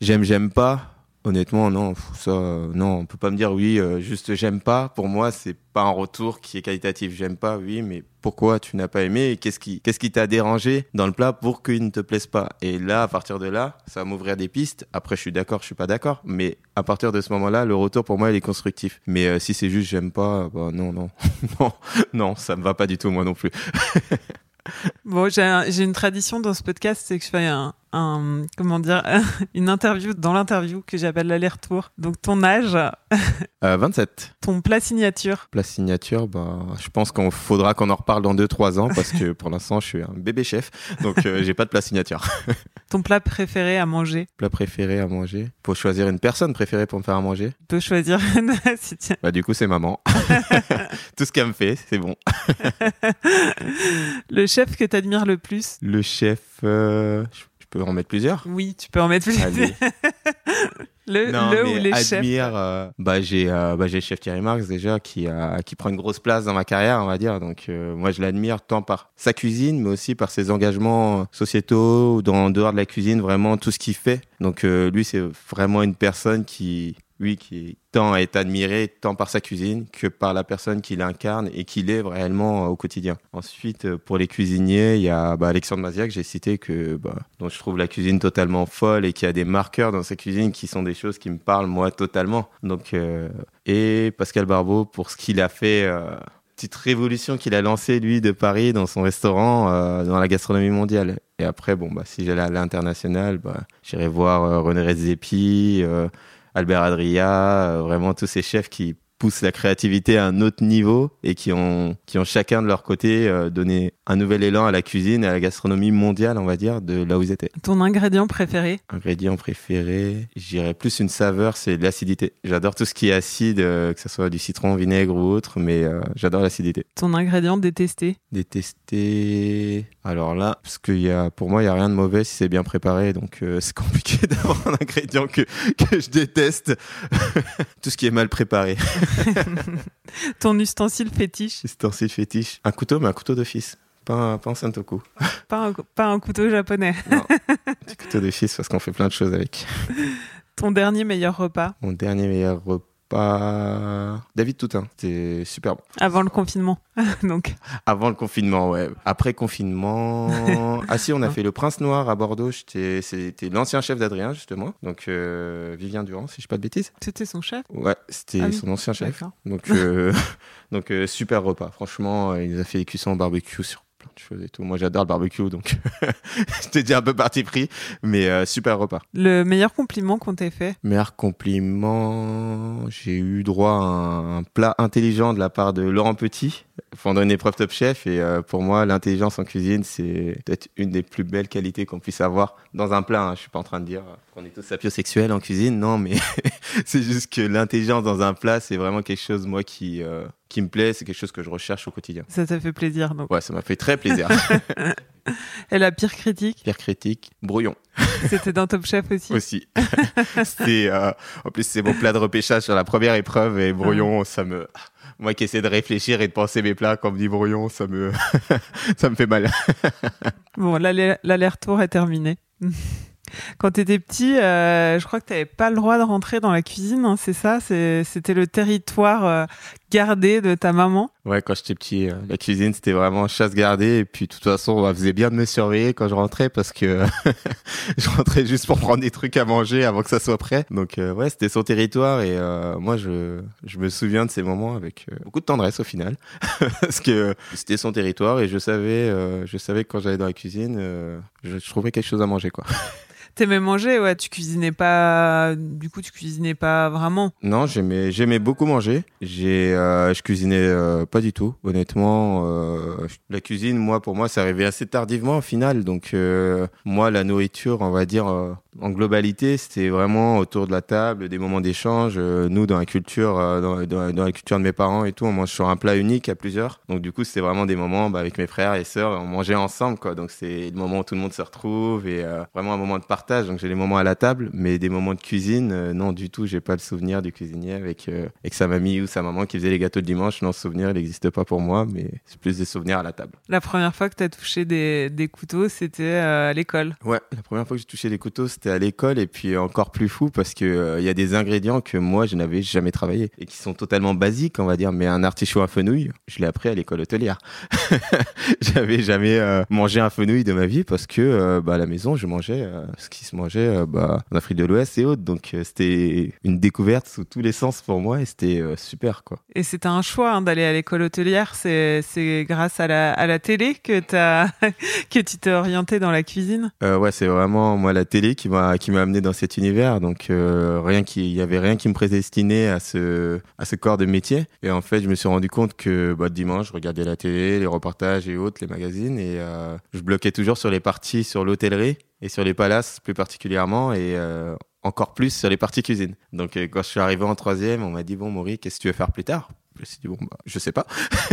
j'aime, j'aime pas Honnêtement, non, ça, non, on peut pas me dire oui, euh, juste j'aime pas. Pour moi, c'est pas un retour qui est qualitatif. J'aime pas, oui, mais pourquoi tu n'as pas aimé qu'est-ce qui, qu'est-ce qui t'a dérangé dans le plat pour qu'il ne te plaise pas? Et là, à partir de là, ça va m'ouvrir des pistes. Après, je suis d'accord, je suis pas d'accord, mais à partir de ce moment-là, le retour pour moi, il est constructif. Mais euh, si c'est juste j'aime pas, bah non, non, non, non, ça me va pas du tout moi non plus. bon, j'ai une tradition dans ce podcast, c'est que je fais un, un, comment dire, une interview dans l'interview que j'appelle l'aller-retour. Donc ton âge? 27. Euh, ton plat signature? Plat signature, bah, je pense qu'on faudra qu'on en reparle dans 2-3 ans parce que pour l'instant je suis un bébé chef, donc euh, j'ai pas de plat signature. ton plat préféré à manger? Plat préféré à manger Faut choisir une personne préférée pour me faire à manger peux choisir une si Bah du coup c'est maman. Tout ce qu'elle me fait, c'est bon. le chef que tu admires le plus? Le chef... Euh, peux en mettre plusieurs? Oui, tu peux en mettre plusieurs. le, le ou les admire, chefs euh, bah, j'ai euh, bah, j'ai le chef Thierry Marx déjà qui, a, qui prend une grosse place dans ma carrière, on va dire. Donc euh, moi, je l'admire tant par sa cuisine, mais aussi par ses engagements sociétaux, dans, en dehors de la cuisine, vraiment tout ce qu'il fait. Donc lui, c'est vraiment une personne qui, lui qui tant est admiré tant par sa cuisine que par la personne qu'il incarne et qu'il est réellement au quotidien. Ensuite, euh, pour les cuisiniers, il y a bah, Alexandre Maziac, j'ai cité que bah, dont je trouve la cuisine totalement folle et qui a des marqueurs dans sa cuisine qui sont des choses qui me parlent moi totalement. Donc euh, et Pascal Barbeau pour ce qu'il a fait. Euh, petite révolution qu'il a lancée lui de Paris dans son restaurant dans la gastronomie mondiale. Et après, bon, bah, si j'allais à l'international, bah, j'irais voir René Redzepi, Albert Adria, euh, vraiment tous ces chefs qui poussent la créativité à un autre niveau et qui ont, qui ont chacun de leur côté euh, donné un nouvel élan à la cuisine et à la gastronomie mondiale, on va dire, de là où ils étaient. Ton ingrédient préféré? Ingrédient préféré, j'irais plus une saveur, c'est l'acidité. J'adore tout ce qui est acide, euh, que ce soit du citron, vinaigre ou autre, mais j'adore l'acidité. Ton ingrédient détesté? Détesté. Alors là, parce qu'il y a, pour moi, il y a rien de mauvais si c'est bien préparé, donc c'est compliqué d'avoir un ingrédient que, que je déteste. tout ce qui est mal préparé. Ton ustensile fétiche Ustensile fétiche. Un couteau, mais un couteau d'office. Pas un, pas un sentoku. Pas un, pas un couteau japonais. non, un couteau d'office parce qu'on fait plein de choses avec. Ton dernier meilleur repas Mon dernier meilleur repas David Toutain. C'était super bon. Avant le confinement, donc. Avant le confinement, ouais. Après confinement, ah si, on a fait le Prince Noir à Bordeaux. C'était l'ancien chef d'Adrien justement, donc euh, Vivien Durand, si je dis pas de bêtises. C'était son chef? Ouais, c'était Ah oui. son ancien chef. Donc, euh, donc euh, super repas. Franchement, il nous a fait des cuissons au barbecue sur plein de choses et tout. Moi, j'adore le barbecue, donc j'étais déjà un peu parti pris, mais euh, super repas. Le meilleur compliment qu'on t'ait fait? Meilleur compliment, j'ai eu droit à un, un plat intelligent de la part de Laurent Petit pendant une épreuve Top Chef. Et euh, pour moi, l'intelligence en cuisine, c'est peut-être une des plus belles qualités qu'on puisse avoir dans un plat. hein. Je suis pas en train de dire qu'on est tous sapiosexuels en cuisine, non, mais c'est juste que l'intelligence dans un plat, c'est vraiment quelque chose, moi, qui, euh, qui me plaît. C'est quelque chose que je recherche au quotidien. Ça t'a fait plaisir, donc. Ouais, ça m'a fait très plaisir. Et la pire critique, Pierre critique, brouillon c'était dans Top Chef aussi? aussi. Euh, en plus, c'est mon plat de repêchage sur la première épreuve et brouillon, ça me, moi qui essaie de réfléchir et de penser mes plats quand on me dit brouillon, ça me, ça me fait mal. Bon, l'aller- l'aller-retour est terminé. Quand tu étais petit, euh, je crois que tu n'avais pas le droit de rentrer dans la cuisine, hein, c'est ça? C'était le territoire euh, gardé de ta maman Ouais, quand j'étais petit, euh, la cuisine, c'était vraiment chasse gardée. Et puis, de toute façon, on faisait bien de me surveiller quand je rentrais parce que je rentrais juste pour prendre des trucs à manger avant que ça soit prêt. Donc, euh, ouais, c'était son territoire. Et euh, moi, je, je me souviens de ces moments avec beaucoup de tendresse au final. parce que c'était son territoire et je savais, je savais que quand j'allais dans la cuisine, je, je trouvais quelque chose à manger, quoi. T'aimais manger, ouais, tu cuisinais pas. Du coup, tu cuisinais pas vraiment. Non, j'aimais, j'aimais beaucoup manger. J'ai, euh, je cuisinais euh, pas du tout, honnêtement. Euh, la cuisine, moi, pour moi, c'est arrivé assez tardivement au final. Donc, euh, moi, la nourriture, on va dire, euh, en globalité, c'était vraiment autour de la table, des moments d'échange. Euh, nous, dans la culture, euh, dans, dans- dans la culture de mes parents et tout, on mange sur un plat unique à plusieurs. Donc, du coup, c'était vraiment des moments bah, avec mes frères et sœurs, on mangeait ensemble, quoi. Donc, c'est le moment où tout le monde se retrouve et euh, vraiment un moment de partage. Donc, j'ai les moments à la table, mais des moments de cuisine, euh, non, du tout. J'ai pas le souvenir du cuisinier avec euh, avec sa mamie ou sa maman qui faisait les gâteaux le dimanche. Non, ce souvenir, il n'existe pas pour moi, mais c'est plus des souvenirs à la table. La première fois que tu as touché des, des couteaux, c'était à l'école. Ouais, la première fois que j'ai touché des couteaux, c'était à l'école et puis encore plus fou parce que euh, il y a des ingrédients que moi je n'avais jamais travaillé et qui sont totalement basiques, on va dire. Mais un artichaut à fenouil, je l'ai appris à l'école hôtelière. J'avais jamais euh, mangé un fenouil de ma vie parce que euh, bah, à la maison je mangeais ce qui se mangeait bah, en Afrique de l'Ouest et autres. Donc c'était une découverte sous tous les sens pour moi et c'était super quoi. Et c'était un choix hein, d'aller à l'école hôtelière. C'est c'est grâce à la, à la télé que, que tu t'es orienté dans la cuisine? Ouais, c'est vraiment moi la télé qui qui m'a amené dans cet univers. Donc euh, rien qui, il y avait rien qui me prédestinait à ce à ce corps de métier. Et en fait, je me suis rendu compte que bah, dimanche, je regardais la télé, les reportages et autres, les magazines, et euh, je bloquais toujours sur les parties sur l'hôtellerie et sur les palaces plus particulièrement, et euh, encore plus sur les parties cuisine. Donc quand je suis arrivé en troisième, on m'a dit bon Maury, qu'est-ce que tu veux faire plus tard? Je me suis dit, bon, bah, je sais pas.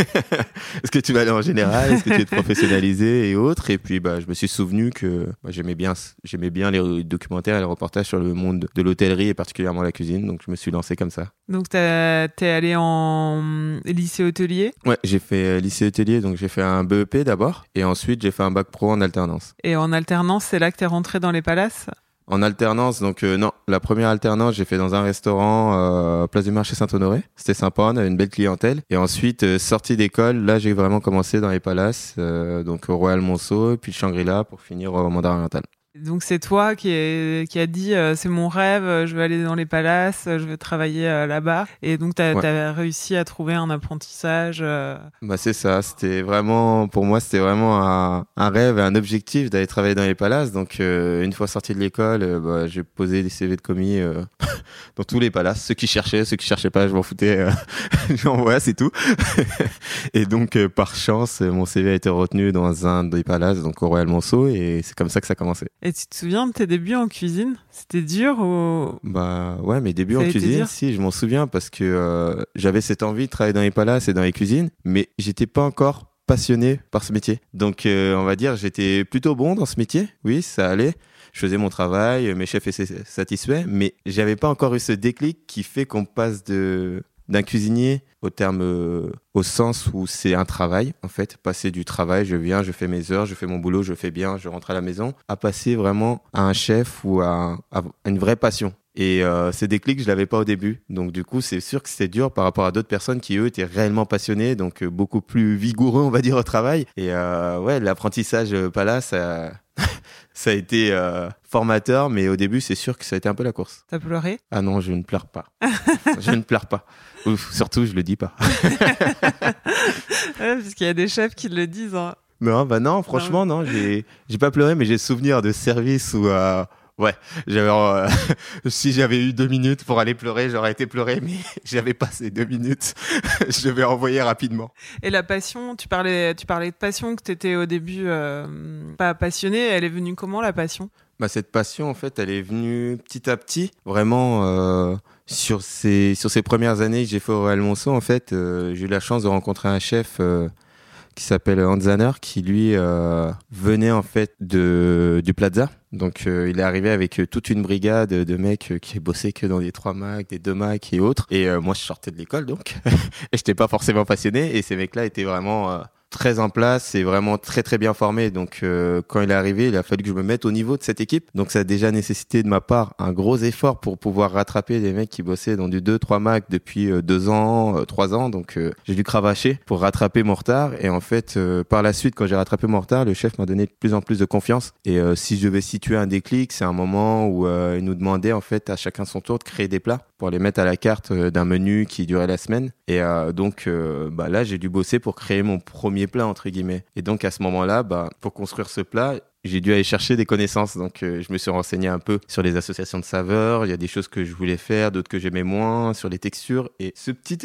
Est-ce que tu vas aller en général? Est-ce que tu veux te professionnaliser et autres? Et puis, bah, je me suis souvenu que bah, j'aimais bien, j'aimais bien les documentaires et les reportages sur le monde de l'hôtellerie et particulièrement la cuisine. Donc, je me suis lancé comme ça. Donc t'as- t'es allé en lycée hôtelier? Ouais, j'ai fait euh, lycée hôtelier, donc j'ai fait un BEP d'abord. Et ensuite, j'ai fait un bac pro en alternance. et en alternance, c'est là que t'es rentré dans les palaces? En alternance, donc euh, non, la première alternance, j'ai fait dans un restaurant euh, place du marché Saint-Honoré. C'était sympa, on avait une belle clientèle. Et ensuite, euh, sortie d'école, là, j'ai vraiment commencé dans les palaces, euh, donc au Royal Monceau, puis Shangri-La pour finir au Mandarin Oriental. Donc c'est toi qui, est, qui a dit euh, c'est mon rêve, euh, je veux aller dans les palaces, euh, je veux travailler euh, là-bas. Et donc t'as Ouais. as réussi à trouver un apprentissage. euh, Bah c'est ça, c'était vraiment pour moi c'était vraiment un, un rêve et un objectif d'aller travailler dans les palaces. Donc euh, une fois sorti de l'école, bah, j'ai posé des CV de commis euh, dans tous les palaces, ceux qui cherchaient, ceux qui cherchaient pas, je m'en foutais, euh, j'envoie, c'est tout. et donc euh, par chance, mon CV a été retenu dans un des palaces, donc au Royal Monceau, et c'est comme ça que ça a commencé. Et tu te souviens de tes débuts en cuisine? C'était dur ou? Bah ouais, mes débuts Ça en cuisine, si, je m'en souviens parce que euh, j'avais cette envie de travailler dans les palaces et dans les cuisines, mais j'étais pas encore passionné par ce métier. Donc euh, on va dire, j'étais plutôt bon dans ce métier, oui, ça allait. Je faisais mon travail, mes chefs étaient satisfaits, mais j'avais pas encore eu ce déclic qui fait qu'on passe de d'un cuisinier au terme euh, au sens où c'est un travail en fait passer du travail je viens je fais mes heures je fais mon boulot je fais bien je rentre à la maison à passer vraiment à un chef ou à, à une vraie passion Et euh, ces déclics, je l'avais pas au début. Donc du coup, c'est sûr que c'était dur par rapport à d'autres personnes qui eux étaient réellement passionnés, donc euh, beaucoup plus vigoureux, on va dire, au travail. Et euh, ouais, l'apprentissage pas là, ça, ça a été formateur, mais au début, c'est sûr que ça a été un peu la course. T'as pleuré? Ah non, je ne pleure pas. je ne pleure pas. Ouf, surtout, je le dis pas. Ouais, Parce qu'il y a des chefs qui le disent. hein. Non, bah non, franchement, non, j'ai, j'ai pas pleuré, mais j'ai souvenir de service où, euh, ouais, j'avais, euh, si j'avais eu deux minutes pour aller pleurer, j'aurais été pleurer, mais j'avais pas ces deux minutes. je devais envoyer rapidement. Et la passion, tu parlais, tu parlais de passion, que tu étais au début euh, pas passionné. Elle est venue comment la passion? Bah, cette passion, en fait, elle est venue petit à petit, vraiment, euh, sur ces, sur ces premières années que j'ai fait au Real Monceau, en fait, euh, j'ai eu la chance de rencontrer un chef, euh, qui s'appelle Hans Zanner, qui lui euh, venait en fait de du Plaza. Donc il est arrivé avec toute une brigade de mecs qui bossaient que dans des 3 Mac, des 2 Mac et autres. Et moi je sortais de l'école donc et j'étais pas forcément passionné et ces mecs-là étaient vraiment très en place et vraiment très très bien formés. Donc euh, quand il est arrivé, il a fallu que je me mette au niveau de cette équipe. Donc ça a déjà nécessité de ma part un gros effort pour pouvoir rattraper des mecs qui bossaient dans du 2 3 Mac depuis euh, deux ans, euh, trois ans. Donc euh, j'ai dû cravacher pour rattraper mon retard et en fait euh, par la suite quand j'ai rattrapé mon retard, le chef m'a donné de plus en plus de confiance et euh, si je devais situer un déclic, c'est un moment où euh, il nous demandait en fait à chacun son tour de créer des plats pour les mettre à la carte euh, d'un menu qui durait la semaine. Et euh, donc euh, bah là j'ai dû bosser pour créer mon premier plat entre guillemets. Et donc à ce moment-là bah pour construire ce plat j'ai dû aller chercher des connaissances. Donc je me suis renseigné un peu sur les associations de saveurs. Il y a des choses que je voulais faire d'autres que j'aimais moins sur les textures. Et ce petit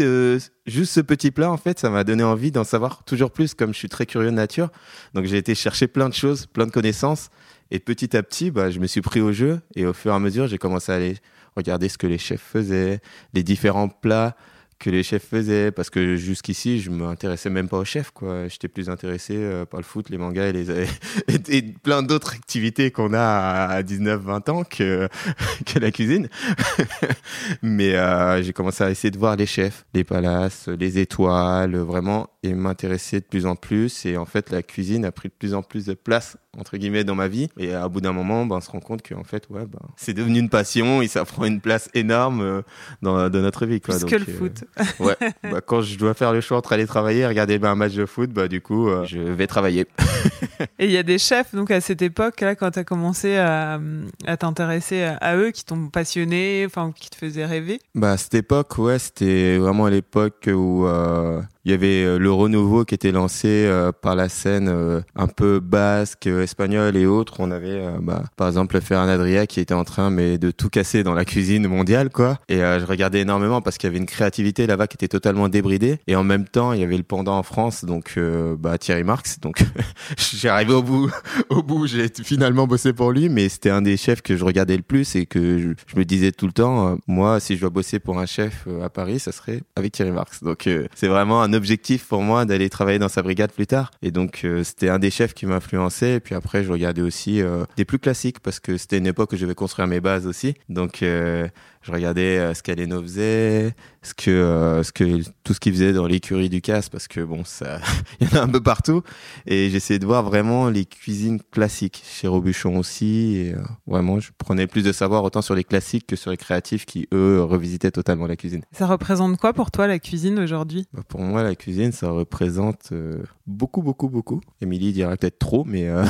juste ce petit plat en fait ça m'a donné envie d'en savoir toujours plus comme je suis très curieux de nature. Donc j'ai été chercher plein de choses plein de connaissances. Et petit à petit bah je me suis pris au jeu. Et au fur et à mesure j'ai commencé à aller regarder ce que les chefs faisaient les différents plats que les chefs faisaient parce que jusqu'ici je m'intéressais même pas aux chefs quoi. J'étais plus intéressé euh, par le foot les mangas et les et, et plein d'autres activités qu'on a à 19 20 ans que que la cuisine. Mais euh, j'ai commencé à essayer de voir les chefs les palaces les étoiles vraiment et m'intéresser de plus en plus. Et en fait la cuisine a pris de plus en plus de place entre guillemets dans ma vie et à bout d'un moment ben, on se rend compte qu'en fait ouais ben, c'est devenu une passion et ça prend une place énorme euh, dans, dans notre vie quoi. Plus Donc, que le euh, foot. Ouais, bah, quand je dois faire le choix entre aller travailler et regarder ben, un match de foot, bah, du coup, euh, je vais travailler. Et il y a des chefs, donc à cette époque, là, quand tu as commencé à, à t'intéresser à, à eux, qui t'ont passionné, enfin, qui te faisaient rêver? Bah, à cette époque, ouais, c'était vraiment à l'époque où il y avait euh, le renouveau qui était lancé euh, par la scène euh, un peu basque, espagnole et autres. On avait, bah, par exemple, Ferran Adria qui était en train mais de tout casser dans la cuisine mondiale, quoi. Et je regardais énormément parce qu'il y avait une créativité là-bas qui était totalement débridée. Et en même temps, il y avait le pendant en France, donc bah, Thierry Marx. Donc, j'ai arrivé au bout. au bout, j'ai finalement bossé pour lui, mais c'était un des chefs que je regardais le plus et que je, me disais tout le temps, moi, si je dois bosser pour un chef à Paris, ça serait avec Thierry Marx. Donc, euh, c'est vraiment un objectif pour moi d'aller travailler dans sa brigade plus tard. Et donc, euh, c'était un des chefs qui m'influençait. Et puis après, je regardais aussi euh, des plus classiques parce que c'était une époque où je devais construire mes bases aussi. Donc, euh, je regardais ce qu'Aleno faisait, ce que, ce que, tout ce qu'il faisait dans l'écurie du casse parce que bon, ça, il y en a un peu partout. Et j'essayais de voir vraiment les cuisines classiques chez Robuchon aussi. Et vraiment, je prenais plus de savoir autant sur les classiques que sur les créatifs qui, eux, revisitaient totalement la cuisine. Ça représente quoi pour toi la cuisine aujourd'hui? Bah, pour moi, la cuisine, ça représente euh, beaucoup, beaucoup, beaucoup. Émilie dirait peut-être trop, mais euh,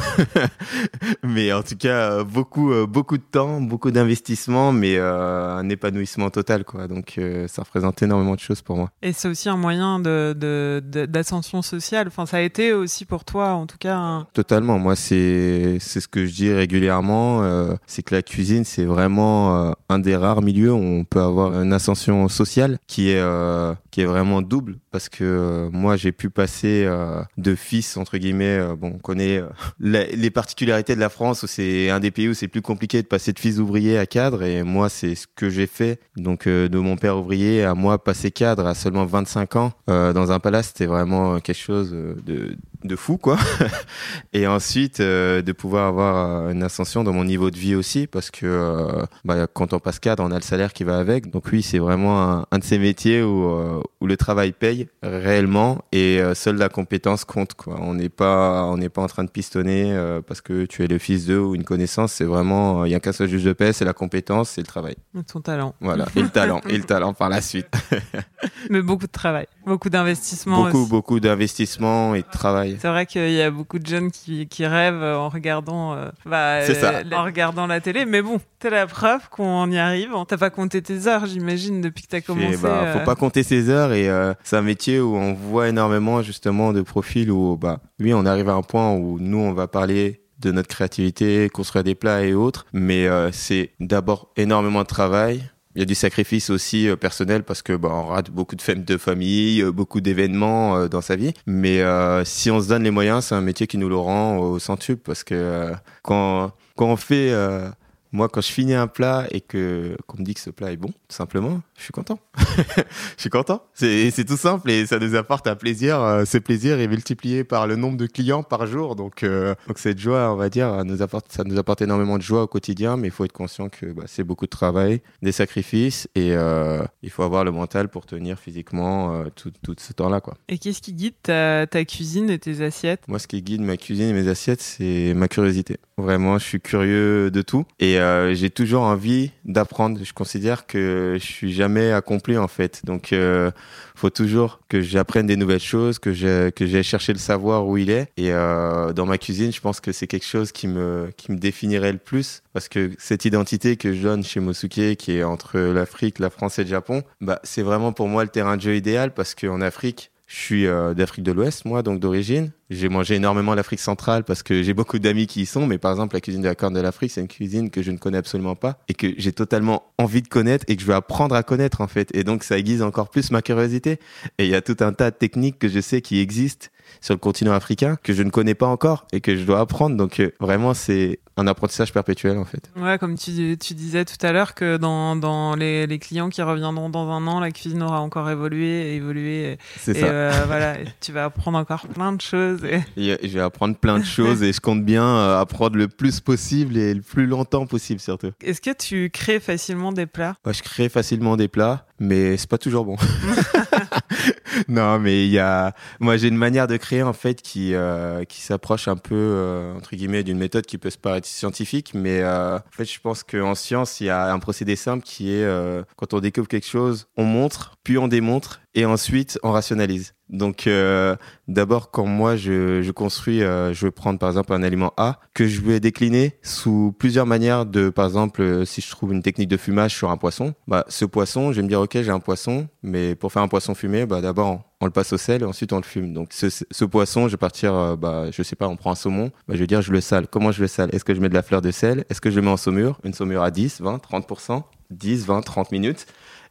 mais en tout cas euh, beaucoup, beaucoup de temps, beaucoup d'investissement, mais un épanouissement total, quoi. Donc ça représente énormément de choses pour moi. Et c'est aussi un moyen de, de- de- d'ascension sociale. Enfin, ça a été aussi pour toi, en tout cas. un- Totalement. Moi, c'est c'est ce que je dis régulièrement. c'est que la cuisine, c'est vraiment un des rares milieux où on peut avoir une ascension sociale qui est euh, qui est vraiment double parce que euh, moi, j'ai pu passer euh, de fils entre guillemets. euh, bon, on connaît les particularités de la France où c'est un des pays où c'est plus compliqué de passer de fils ouvrier à cadre et moi, c'est ce que j'ai fait. Donc, de mon père ouvrier à moi passer cadre à seulement 25 ans dans un palace, c'était vraiment quelque chose de de fou, quoi. et ensuite, euh, de pouvoir avoir euh, une ascension dans mon niveau de vie aussi, parce que euh, bah, quand on passe cadre, on a le salaire qui va avec. Donc oui, c'est vraiment un, un, de ces métiers où, où le travail paye réellement et seule la compétence compte, quoi. On n'est pas, on n'est pas en train de pistonner parce que tu es le fils d'eux ou une connaissance. C'est vraiment, il y a qu'un seul juge de paix, c'est la compétence, c'est le travail. Et ton talent. Voilà, et le talent, et le talent par la suite. Mais beaucoup de travail, beaucoup d'investissement. Beaucoup, beaucoup d'investissement et de travail. C'est vrai qu'il y a beaucoup de jeunes qui, qui rêvent en regardant, euh, bah, euh, en regardant la télé. Mais bon, t'as la preuve qu'on y arrive. T'as pas compté tes heures, j'imagine, depuis que t'as commencé. Bah, Faut euh. pas compter ses heures et euh, c'est un métier où on voit énormément justement de profils où, bah, oui, on arrive à un point où nous, on va parler de notre créativité, construire des plats et autres, mais euh, c'est d'abord énormément de travail, il y a du sacrifice aussi euh, personnel parce que bah, on rate beaucoup de fêtes de famille, euh, beaucoup d'événements euh, dans sa vie. Mais si on se donne les moyens, c'est un métier qui nous le rend au centuple parce que quand quand on fait moi, quand je finis un plat et que qu'on me dit que ce plat est bon, tout simplement, je suis content. je suis content. C'est tout simple et ça nous apporte un plaisir. Euh, ce plaisir est multiplié par le nombre de clients par jour. Donc euh, donc cette joie, on va dire, nous apporte ça nous apporte énormément de joie au quotidien. Mais il faut être conscient que bah, c'est beaucoup de travail, des sacrifices et euh, il faut avoir le mental pour tenir physiquement euh, tout tout ce temps-là, quoi. Et qu'est-ce qui guide ta, ta cuisine et tes assiettes? Moi, ce qui guide ma cuisine et mes assiettes, c'est ma curiosité. Vraiment, je suis curieux de tout et j'ai toujours envie d'apprendre. Je considère que je suis jamais accompli en fait. Donc, euh, faut toujours que j'apprenne des nouvelles choses, que j'ai que j'ai cherché le savoir où il est. Et euh, dans ma cuisine, je pense que c'est quelque chose qui me qui me définirait le plus parce que cette identité que je donne chez Mosuke, qui est entre l'Afrique, la France et le Japon, bah c'est vraiment pour moi le terrain de jeu idéal parce qu'en Afrique je suis euh, d'Afrique de l'Ouest, moi, donc d'origine. J'ai mangé énormément l'Afrique centrale parce que j'ai beaucoup d'amis qui y sont, mais par exemple, la cuisine de la Corne de l'Afrique, c'est une cuisine que je ne connais absolument pas et que j'ai totalement envie de connaître et que je veux apprendre à connaître, en fait. Et donc, ça aiguise encore plus ma curiosité. Et il y a tout un tas de techniques que je sais qui existent sur le continent africain que je ne connais pas encore et que je dois apprendre. Donc, euh, vraiment, c'est un apprentissage perpétuel, en fait. Ouais, comme tu, tu disais tout à l'heure que dans, dans les, les clients qui reviendront dans un an, la cuisine aura encore évolué, évolué. C'est Et ça. euh, voilà, et tu vas apprendre encore plein de choses. Et... Et Je vais apprendre plein de choses et je compte bien euh, apprendre le plus possible et le plus longtemps possible, surtout. Est-ce que tu crées facilement des plats? Moi, je crée facilement des plats, mais c'est pas toujours bon. non, mais il y a, moi, j'ai une manière de créer en fait qui euh, qui s'approche un peu euh, entre guillemets d'une méthode qui peut se paraître scientifique, mais euh, en fait, je pense qu'en science, il y a un procédé simple qui est quand on découvre quelque chose, on montre, puis on démontre, et ensuite on rationalise. Donc euh, d'abord quand moi je, je construis, euh, je veux prendre par exemple un aliment A que je vais décliner sous plusieurs manières de par exemple euh, si je trouve une technique de fumage sur un poisson, bah ce poisson, je vais me dire OK, j'ai un poisson, mais pour faire un poisson fumé, bah d'abord on le passe au sel et ensuite on le fume. Donc ce, ce poisson, je vais partir euh, bah je sais pas, on prend un saumon, bah, je vais dire je le sale. Comment je le sale? Est-ce que je mets de la fleur de sel? Est-ce que je le mets en saumure? Une saumure à 10, 20, 30% 10, 20, 30 minutes.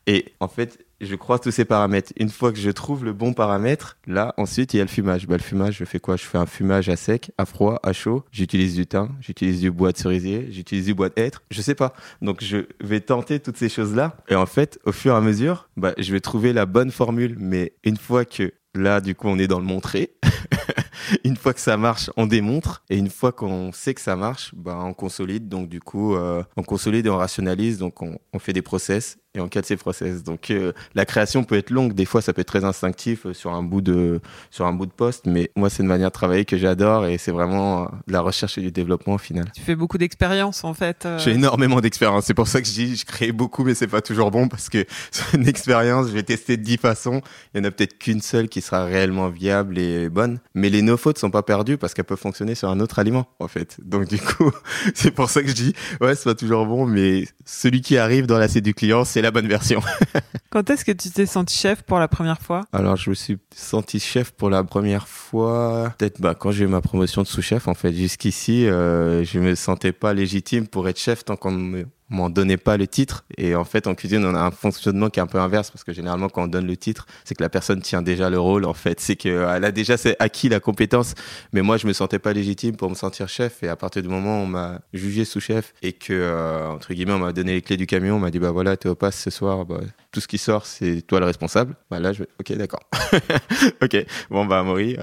Et en fait, je croise tous ces paramètres. Une fois que je trouve le bon paramètre, là, ensuite, il y a le fumage. Bah, le fumage, je fais quoi? Je fais un fumage à sec, à froid, à chaud. J'utilise du thym, j'utilise du bois de cerisier, j'utilise du bois de hêtre. Je sais pas. Donc, je vais tenter toutes ces choses-là. Et en fait, au fur et à mesure, bah, je vais trouver la bonne formule. Mais une fois que là, du coup, on est dans le montrer. une fois que ça marche, on démontre. Et une fois qu'on sait que ça marche, bah, on consolide. Donc, du coup, euh, on consolide et on rationalise. Donc, on, on fait des process et on cadre ces process. Donc, euh, la création peut être longue. Des fois, ça peut être très instinctif euh, sur un bout de, sur un bout de poste. Mais moi, c'est une manière de travailler que j'adore et c'est vraiment euh, de la recherche et du développement au final. Tu fais beaucoup d'expérience en fait. J'ai énormément d'expérience. C'est pour ça que je dis, je crée beaucoup, mais c'est pas toujours bon parce que c'est une expérience. Je vais tester de 10 façons. Il y en a peut-être qu'une seule qui sera réellement viable et bonne. Mais les no fautes sont pas perdues parce qu'elles peuvent fonctionner sur un autre aliment, en fait. Donc, du coup, c'est pour ça que je dis, ouais, c'est pas toujours bon, mais celui qui arrive dans l'assiette du client, c'est la bonne version. Quand est-ce que tu t'es senti chef pour la première fois? Alors, je me suis senti chef pour la première fois, peut-être bah, quand j'ai eu ma promotion de sous-chef. En fait, jusqu'ici, euh, je me sentais pas légitime pour être chef tant qu'on me m'en donnait pas le titre. Et en fait, en cuisine, on a un fonctionnement qui est un peu inverse parce que généralement, quand on donne le titre, c'est que la personne tient déjà le rôle. En fait, c'est que euh, a déjà acquis la compétence. Mais moi, je me sentais pas légitime pour me sentir chef. Et à partir du moment où on m'a jugé sous-chef et que euh, on m'a donné les clés du camion, on m'a dit bah voilà, t'es au ce soir, bah, tout ce qui sort, c'est toi le responsable. Bah là, je vais, ok, d'accord. ok, bon, bah, Maury,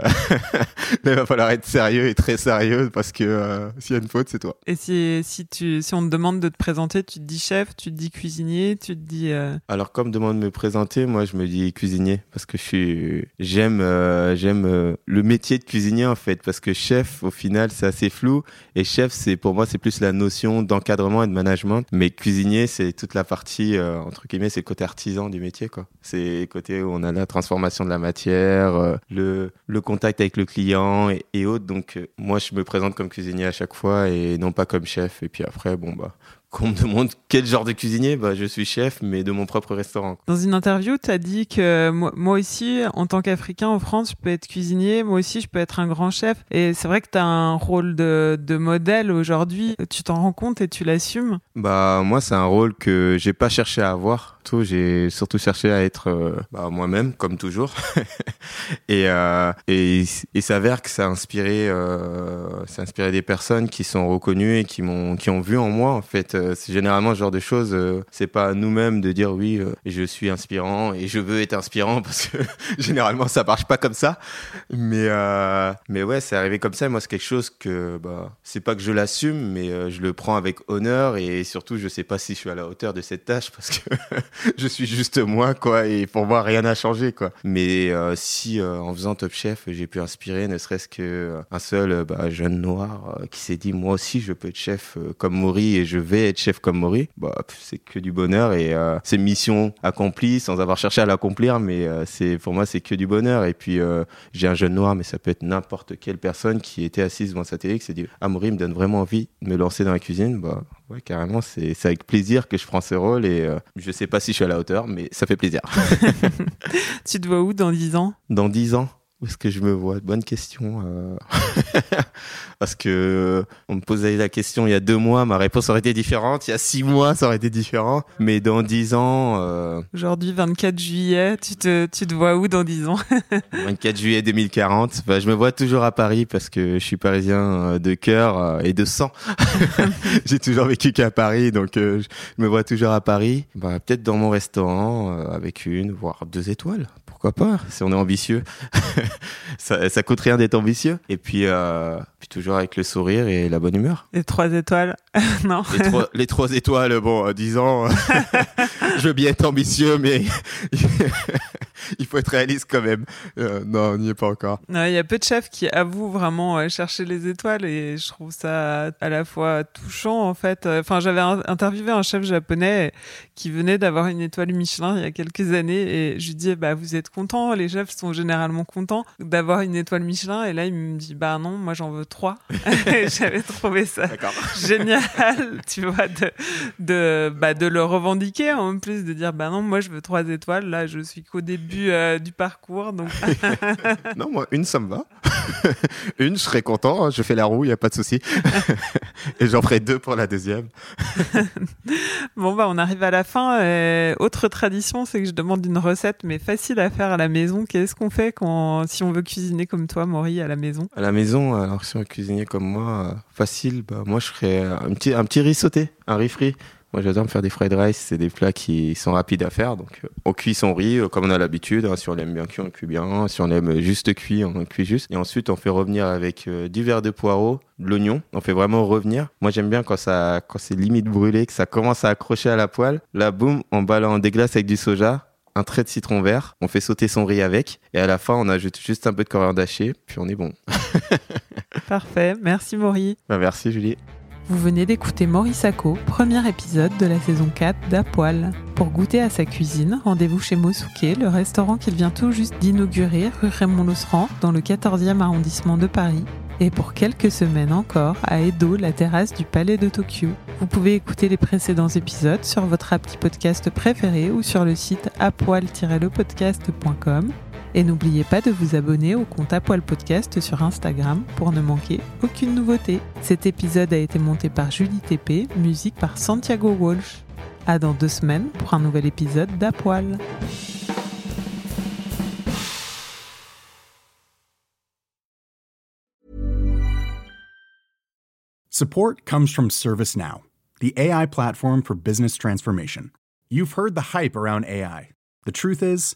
il va falloir être sérieux et très sérieux parce que euh, s'il y a une faute, c'est toi. Et si, si, tu, si on te demande de te présenter, tu te dis chef, tu te dis cuisinier, tu te dis. Euh, Alors, comme demande de me présenter, moi, je me dis cuisinier parce que je suis, j'aime, euh, j'aime le métier de cuisinier en fait parce que chef, au final, c'est assez flou et chef, c'est pour moi, c'est plus la notion d'encadrement et de management. Mais cuisinier, c'est toute la partie entre guillemets, c'est côté artisan du métier quoi. C'est côté où on a la transformation de la matière, le, le contact avec le client et, et autres. Donc, moi, je me présente comme cuisinier à chaque fois et non pas comme chef. Et puis après, bon, bah, qu'on me demande quel genre de cuisinier, bah, je suis chef, mais de mon propre restaurant. Dans une interview, tu as dit que moi, aussi, en tant qu'Africain en France, je peux être cuisinier, moi aussi, je peux être un grand chef. Et c'est vrai que tu as un rôle de, de modèle aujourd'hui. Tu t'en rends compte et tu l'assumes? Bah moi, c'est un rôle que j'ai pas cherché à avoir. J'ai surtout cherché à être euh, bah, moi-même, comme toujours. et, euh, et il s'avère que ça a inspiré, euh, ça a inspiré des personnes qui sont reconnues et qui m'ont, qui ont vu en moi en fait euh, c'est généralement ce genre de choses. Euh, c'est pas nous-mêmes de dire oui, euh, je suis inspirant et je veux être inspirant parce que généralement ça marche pas comme ça. Mais mais ouais, c'est arrivé comme ça. moi, c'est quelque chose que bah c'est pas que je l'assume, mais je le prends avec honneur et surtout je sais pas si je suis à la hauteur de cette tâche parce que je suis juste moi quoi et pour moi rien n'a changé quoi. Mais si en faisant Top Chef j'ai pu inspirer ne serait-ce que un seul bah, jeune noir qui s'est dit moi aussi je peux être chef comme Maury et je vais être chef comme Maury, bah, c'est que du bonheur et euh, c'est mission accomplie sans avoir cherché à l'accomplir, mais euh, c'est pour moi c'est que du bonheur. Et puis euh, j'ai un jeune noir, mais ça peut être n'importe quelle personne qui était assise devant sa télé qui s'est dit ah Maury me donne vraiment envie de me lancer dans la cuisine. Bah ouais carrément c'est avec plaisir que je prends ce rôle et je sais pas si je suis à la hauteur, mais ça fait plaisir. tu te vois où dans 10 ans? Dans 10 ans où est-ce que je me vois? Bonne question. Euh. Parce que euh, on me posait la question il y a deux mois, ma réponse aurait été différente. Il y a six mois, ça aurait été différent. Mais dans dix ans. Euh... Aujourd'hui, 24 juillet, tu te, tu te vois où dans dix ans? 24 juillet 2040. Bah, je me vois toujours à Paris parce que je suis parisien de cœur et de sang. J'ai toujours vécu qu'à Paris, donc je me vois toujours à Paris. Bah, peut-être dans mon restaurant avec une, voire deux étoiles pourquoi pas, si on est ambitieux. ça, ça coûte rien d'être ambitieux. Et puis, euh, puis toujours avec le sourire et la bonne humeur. Les trois étoiles, non les trois, les trois, étoiles, bon, disons, je veux bien être ambitieux, mais il faut être réaliste quand même. Euh, non, on n'y est pas encore. Il y a peu de chefs qui avouent vraiment euh, chercher les étoiles et je trouve ça à la fois touchant en fait. Enfin, j'avais interviewé un chef japonais qui venait d'avoir une étoile Michelin il y a quelques années et je lui disais bah vous êtes content, les chefs sont généralement contents d'avoir une étoile Michelin et là il me dit bah non, moi j'en veux trois. J'avais trouvé ça génial, tu vois, de de bah, de le revendiquer en plus de dire bah non, moi je veux trois étoiles. Là, je suis qu'au début euh, du parcours. Donc... non, moi, une, ça me va. une, je serais content. Hein, je fais la roue, il n'y a pas de souci. Et j'en ferai deux pour la deuxième. bon, bah, on arrive à la fin. Euh, autre tradition, c'est que je demande une recette, mais facile à faire à la maison. Qu'est-ce qu'on fait quand, si on veut cuisiner comme toi, Maury, à la maison? À la maison, alors si on veut cuisiner comme moi, euh, facile, bah, moi, je ferais un petit, un petit riz sauté, un riz frit. Moi, j'adore me faire des fried rice. C'est des plats qui sont rapides à faire. Donc, euh, on cuit son riz euh, comme on a l'habitude. Hein. Si on l'aime bien cuit, on cuit bien. Si on aime juste cuit, on cuit juste. Et ensuite, on fait revenir avec euh, du verre de poireau, de l'oignon. On fait vraiment revenir. Moi, j'aime bien quand ça, quand c'est limite brûlé, que ça commence à accrocher à la poêle. Là, boum, on balance, on déglace avec du soja un trait de citron vert, on fait sauter son riz avec, et à la fin, on ajoute juste un peu de coriandre haché, puis on est bon. Parfait, merci Maury. Bah, merci Julie. Vous venez d'écouter Maurice Sacco, premier épisode de la saison 4 d'Apoil. Pour goûter à sa cuisine, rendez-vous chez Mosuke, le restaurant qu'il vient tout juste d'inaugurer rue Raymond Losserand dans le 14e arrondissement de Paris. Et pour quelques semaines encore, à Edo, la terrasse du Palais de Tokyo. Vous pouvez écouter les précédents épisodes sur votre appli podcast préféré ou sur le site apoil-lepodcast.com et n'oubliez pas de vous abonner au compte Apoil Podcast sur Instagram pour ne manquer aucune nouveauté. Cet épisode a été monté par Julie TP, musique par Santiago Walsh. À dans deux semaines pour un nouvel épisode d'Apoil. Support comes from ServiceNow, the AI platform for business transformation. You've heard the hype around AI. The truth is,